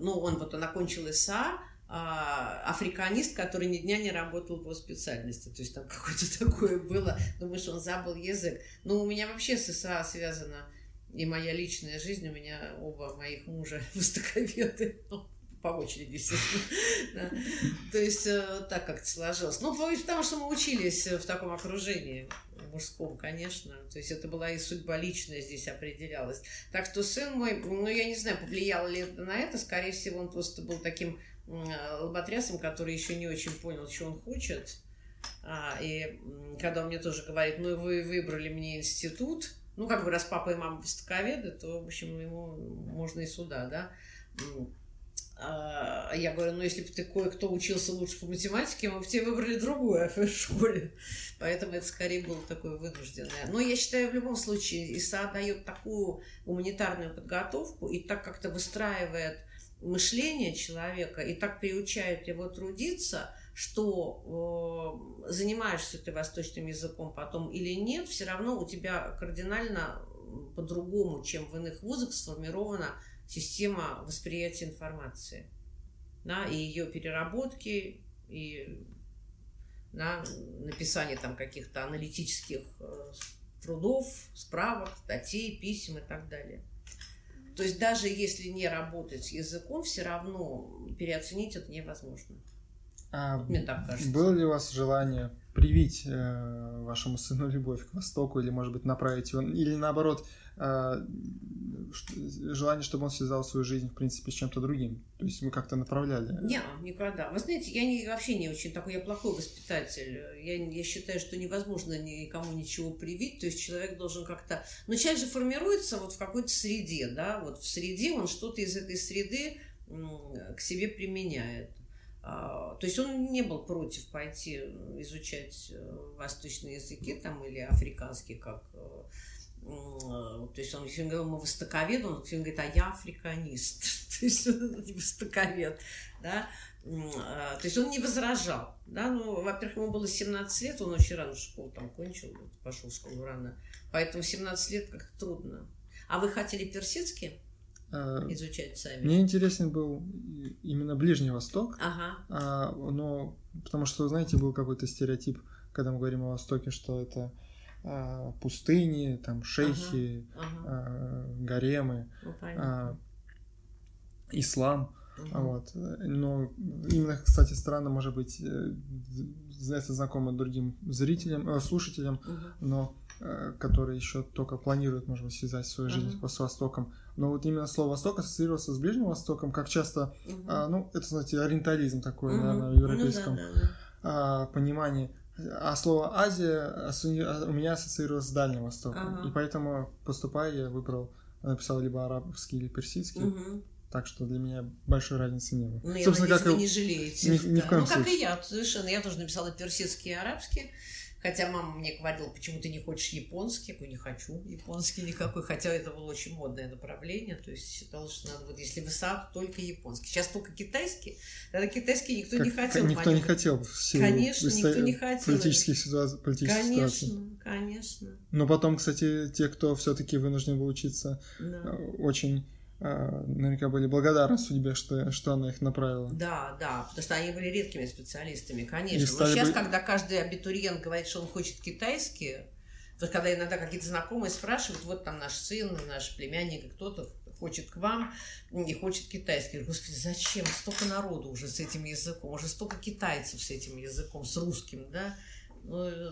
ну, он вот он окончил ИСА, а, африканист, который ни дня не работал по специальности. То есть там какое-то такое было. Думаешь, он забыл язык. Ну, у меня вообще с ИСА связана и моя личная жизнь. У меня оба моих мужа востоковеды. Ну, по очереди, естественно. То есть э, так как-то сложилось. Ну, потому что мы учились в таком окружении мужском, конечно. То есть это была и судьба личная здесь определялась. Так что сын мой, ну, я не знаю, повлиял ли это на это. Скорее всего, он просто был таким лоботрясом, который еще не очень понял, что он хочет. А, и когда он мне тоже говорит, ну, вы выбрали мне институт, ну, как бы, раз папа и мама востоковеды, то, в общем, ему можно и сюда, да. А я говорю, ну если бы ты кое-кто учился лучше по математике, мы бы тебе выбрали другую в школе. Поэтому это скорее было такое вынужденное. Но я считаю, в любом случае, ИСА дает такую гуманитарную подготовку и так как-то выстраивает мышление человека и так приучает его трудиться, что э, занимаешься ты восточным языком потом или нет, все равно у тебя кардинально по-другому, чем в иных вузах сформирована система восприятия информации, да, и ее переработки, и да, написание там каких-то аналитических э, трудов, справок, статей, писем и так далее. То есть даже если не работать с языком, все равно переоценить это невозможно. А Мне так кажется. было ли у вас желание привить э, вашему сыну любовь к Востоку, или, может быть, направить его, или наоборот, желание, чтобы он связал свою жизнь, в принципе, с чем-то другим? То есть вы как-то направляли? Не, никогда. Вы знаете, я не, вообще не очень такой, я плохой воспитатель. Я, я считаю, что невозможно никому ничего привить. То есть человек должен как-то... Но человек же формируется вот в какой-то среде, да, вот в среде он что-то из этой среды к себе применяет. А, То есть он не был против пойти изучать э, восточные языки там или африканские, как э, то есть он все говорил, мы востоковед, он все говорит, а я африканист. То есть он не востоковед, да. А, То есть он не возражал, да. Ну, во-первых, ему было 17 лет, он очень рано школу там кончил, пошел в школу рано. Поэтому в 17 лет как-то трудно. А вы хотели персидский Э, изучать сами? Мне интересен был именно Ближний Восток, Ага. а, но потому что, знаете, был какой-то стереотип, когда мы говорим о Востоке, что это пустыни, там шейхи, Ага. а, гаремы, Ну, а, ислам. Мгм. Вот. Но именно, кстати, странно, может быть, это знакомо другим зрителям, э, слушателям, Мгм. но э, которые еще только планируют, может быть, связать свою жизнь Мгм. с Востоком. Но вот именно слово Восток ассоциировался с Ближним Востоком, как часто, Мгм. а, ну, это, знаете, ориентализм такой, Мгм. наверное, в Ну европейском да, да, да. а, понимании. А слово Азия а, у меня ассоциировалось с Дальним Востоком. Ага. И поэтому, поступая, я выбрал, написал либо арабский, или персидский. Мгм. Так что для меня большой разницы не было. Ну, я Собственно, надеюсь, как вы не жалеете. ни- ни в коем ну, как случае. и я, совершенно. Я тоже написала персидский и арабский. Хотя мама мне говорила, почему ты не хочешь японский? Я говорю, не хочу японский никакой. Хотя это было очень модное направление. То есть считалось, что надо, вот если в ИСА, то только японский. Сейчас только китайский. Тогда китайский никто не Как- хотел. никто не понюхать. хотел Конечно, никто не хотел. политических ситуаций. Политических ситуаций. Конечно, конечно. Но потом, кстати, те, кто все-таки вынужден был учиться, Да. э, очень наверняка были благодарны судьбе, что, что она их направила. Да, да, потому что они были редкими специалистами, конечно. Но сейчас, бы- когда каждый абитуриент говорит, что он хочет китайский, вот когда иногда какие-то знакомые спрашивают, вот там наш сын, наш племянник, кто-то хочет к вам и хочет китайский. Я говорю, господи, зачем? Столько народу уже с этим языком, уже столько китайцев с этим языком, с русским, да? Ну, э,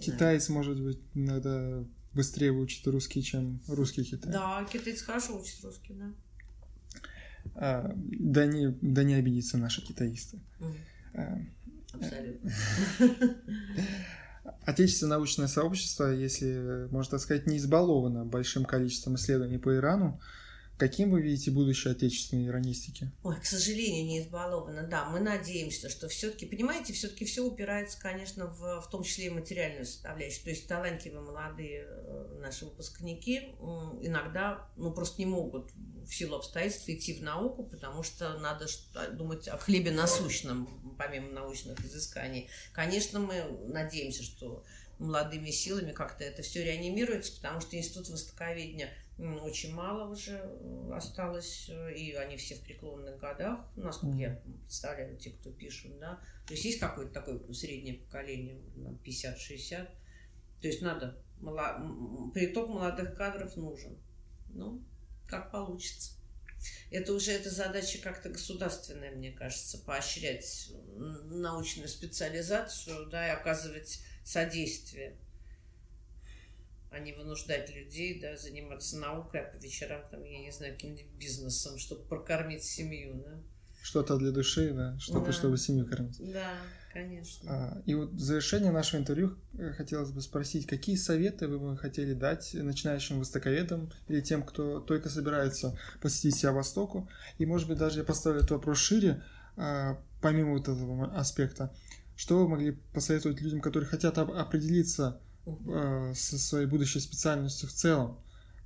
Китаец, может быть, иногда быстрее выучит русский, чем русский китаец. Да, китайцы хорошо учат русский, да. А, да, не, да не обидятся наши китаисты. Мгм, А, Абсолютно. Отечественное научное сообщество, если можно так сказать, не избаловано большим количеством исследований по Ирану. Каким вы видите будущее отечественной иронистики? Ой, к сожалению, не избалована. Да, мы надеемся, что все-таки, понимаете, все-таки все упирается, конечно, в, в том числе и материальную составляющую. То есть талантливые молодые э, наши выпускники иногда, ну, просто не могут в силу обстоятельств идти в науку, потому что надо что- думать о хлебе насущном, помимо научных изысканий. Конечно, мы надеемся, что молодыми силами как-то это все реанимируется, потому что Институт востоковедения очень мало уже э, осталось, э, и они все в преклонных годах, насколько Мгм. я представляю, те, кто пишут, да. То есть есть какое-то такое среднее поколение, там, 50-60. То есть надо, мало- м, приток молодых кадров нужен. Ну, как получится. Это уже эта задача как-то государственная, мне кажется, поощрять м, научную специализацию, да, и оказывать содействие, а не вынуждать людей, да, заниматься наукой, а по вечерам, там, я не знаю, каким-нибудь бизнесом, чтобы прокормить семью, да. Что-то для души, да, что-то, Да. чтобы семью кормить. Да, конечно. А, И вот в завершение нашего интервью э, хотелось бы спросить, какие советы вы бы хотели дать начинающим востоковедам или тем, кто только собирается посетить себя Востоку? И, может быть, даже я поставлю этот вопрос шире, а, помимо вот этого аспекта. Что вы могли посоветовать людям, которые хотят определиться со своей будущей специальностью в целом?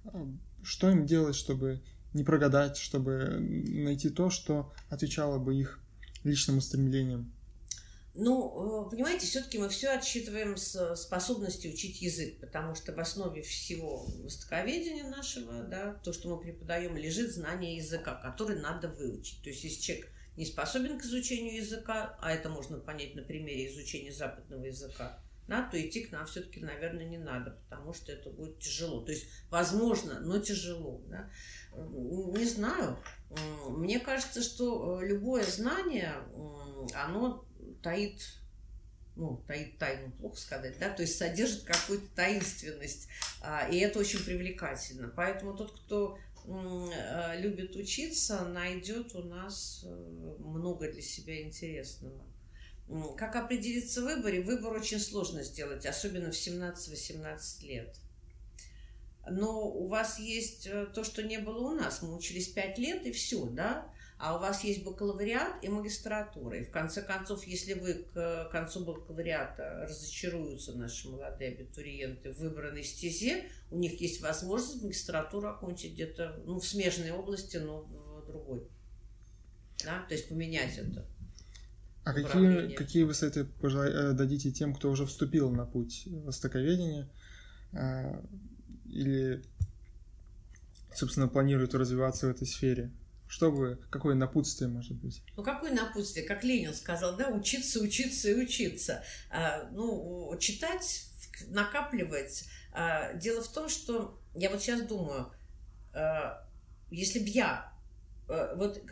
А, Что им делать, чтобы не прогадать, чтобы найти то, что отвечало бы их личным устремлениям? Ну, э, понимаете, все-таки мы все отсчитываем с способности учить язык, потому что в основе всего востоковедения нашего, да, то, что мы преподаем, лежит знание языка, который надо выучить. То есть, если человек не способен к изучению языка, а это можно понять на примере изучения западного языка, да, то идти к нам все-таки, наверное, не надо, потому что это будет тяжело. То есть, возможно, но тяжело. Да? Не знаю. Мне кажется, что э, любое знание, оно таит ну, таит тайну, плохо сказать, да, то есть содержит какую-то таинственность, а, и это очень привлекательно. Поэтому тот, кто э, любит учиться, найдет у нас э, много для себя интересного. Как определиться в выборе? Выбор очень сложно сделать, особенно в 17-18 лет. Но у вас есть э, то, что не было у нас. Мы учились 5 лет и все, да? А у вас есть бакалавриат и магистратура. И в конце концов, если вы к концу бакалавриата разочаруются наши молодые абитуриенты в выбранной стезе, у них есть возможность магистратуру окончить где-то ну, в смежной области, но в другой. Да? То есть поменять это. А какие, какие вы советы э, дадите тем, кто уже вступил на путь востоковедения э, или, собственно, планирует развиваться в этой сфере? Что бы, какое напутствие может быть? Ну, какое напутствие? Как Ленин сказал, да, учиться, учиться и учиться. А, ну, читать, накапливать. А, дело в том, что я вот сейчас думаю, а, если бы я Э, вот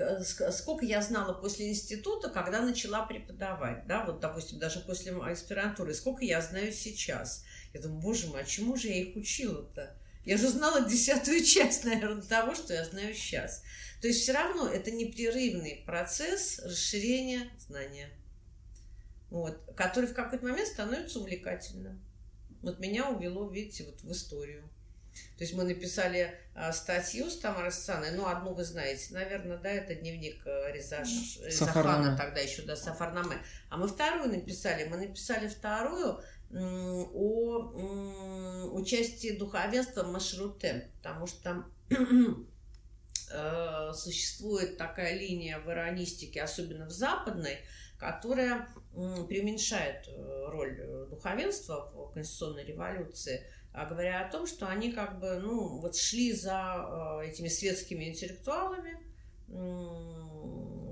сколько я знала после института, когда начала преподавать, да, вот, допустим, даже после аспирантуры, сколько я знаю сейчас. Я думаю, боже мой, а чему же я их учила-то? Я же знала десятую часть, наверное, того, что я знаю сейчас. То есть все равно это непрерывный процесс расширения знания, вот, который в какой-то момент становится увлекательным. Вот меня увело, видите, вот в историю. То есть мы написали а, статью с Тамарой Саной, ну, одну вы знаете, наверное, да, это дневник э, Реза Захана, тогда еще, да, Сафарнаме. А мы вторую написали, мы написали вторую о участии духовенства в Машруте, потому что там э, существует такая линия в иронистике, особенно в западной, которая преуменьшает э, роль духовенства в конституционной революции – говоря о том, что они как бы, ну, вот шли за э, этими светскими интеллектуалами,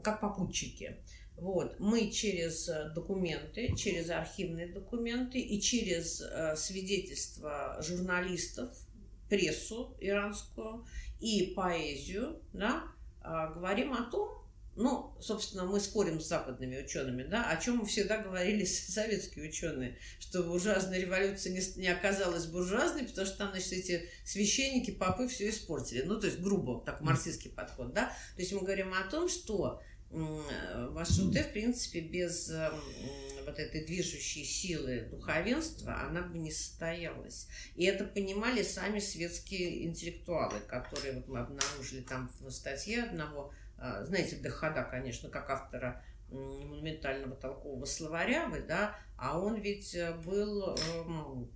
как попутчики. Вот. Мы через документы, через архивные документы и через э, свидетельства журналистов, прессу иранскую и поэзию да, э, говорим о том, ну, собственно, мы спорим с западными учеными, да, о чем мы всегда говорили советские ученые, что буржуазная революция не, не оказалась буржуазной, потому что там, значит, эти священники, попы все испортили. Ну, то есть грубо, так марксистский подход, да. То есть мы говорим о том, что ваш УТ, в принципе, без вот этой движущей силы духовенства, она бы не состоялась. И это понимали сами светские интеллектуалы, которые вот мы обнаружили там в статье одного знаете, Дохода, конечно, как автора монументального толкового словаря, вы, да, а он ведь э, был эм,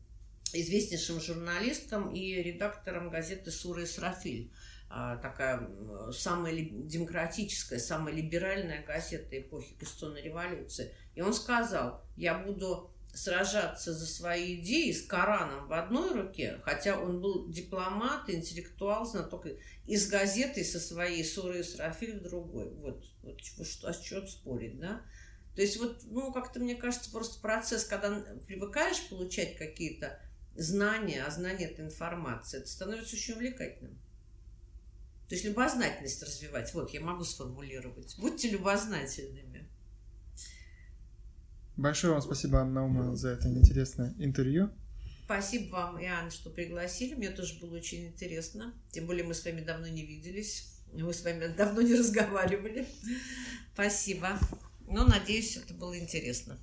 известнейшим журналистом и редактором газеты «Сура Исрафиль». А, такая самая демократическая, самая либеральная газета эпохи Конституционной революции. И он сказал, я буду сражаться за свои идеи с Кораном в одной руке, хотя он был дипломат, интеллектуал, знаток, и с газетой со своей Сурой Исрафиль в другой. Вот, вот что, а что спорить, да? То есть вот, ну, как-то, мне кажется, просто процесс, когда привыкаешь получать какие-то знания, а знания – это информация, это становится очень увлекательным. То есть любознательность развивать. Вот, я могу сформулировать. Будьте любознательными. Большое вам спасибо, Анна Наума, за это интересное интервью. Спасибо вам, Иоанн, что пригласили. Мне тоже было очень интересно. Тем более мы с вами давно не виделись. Мы с вами давно не разговаривали. Спасибо. Ну, надеюсь, это было интересно.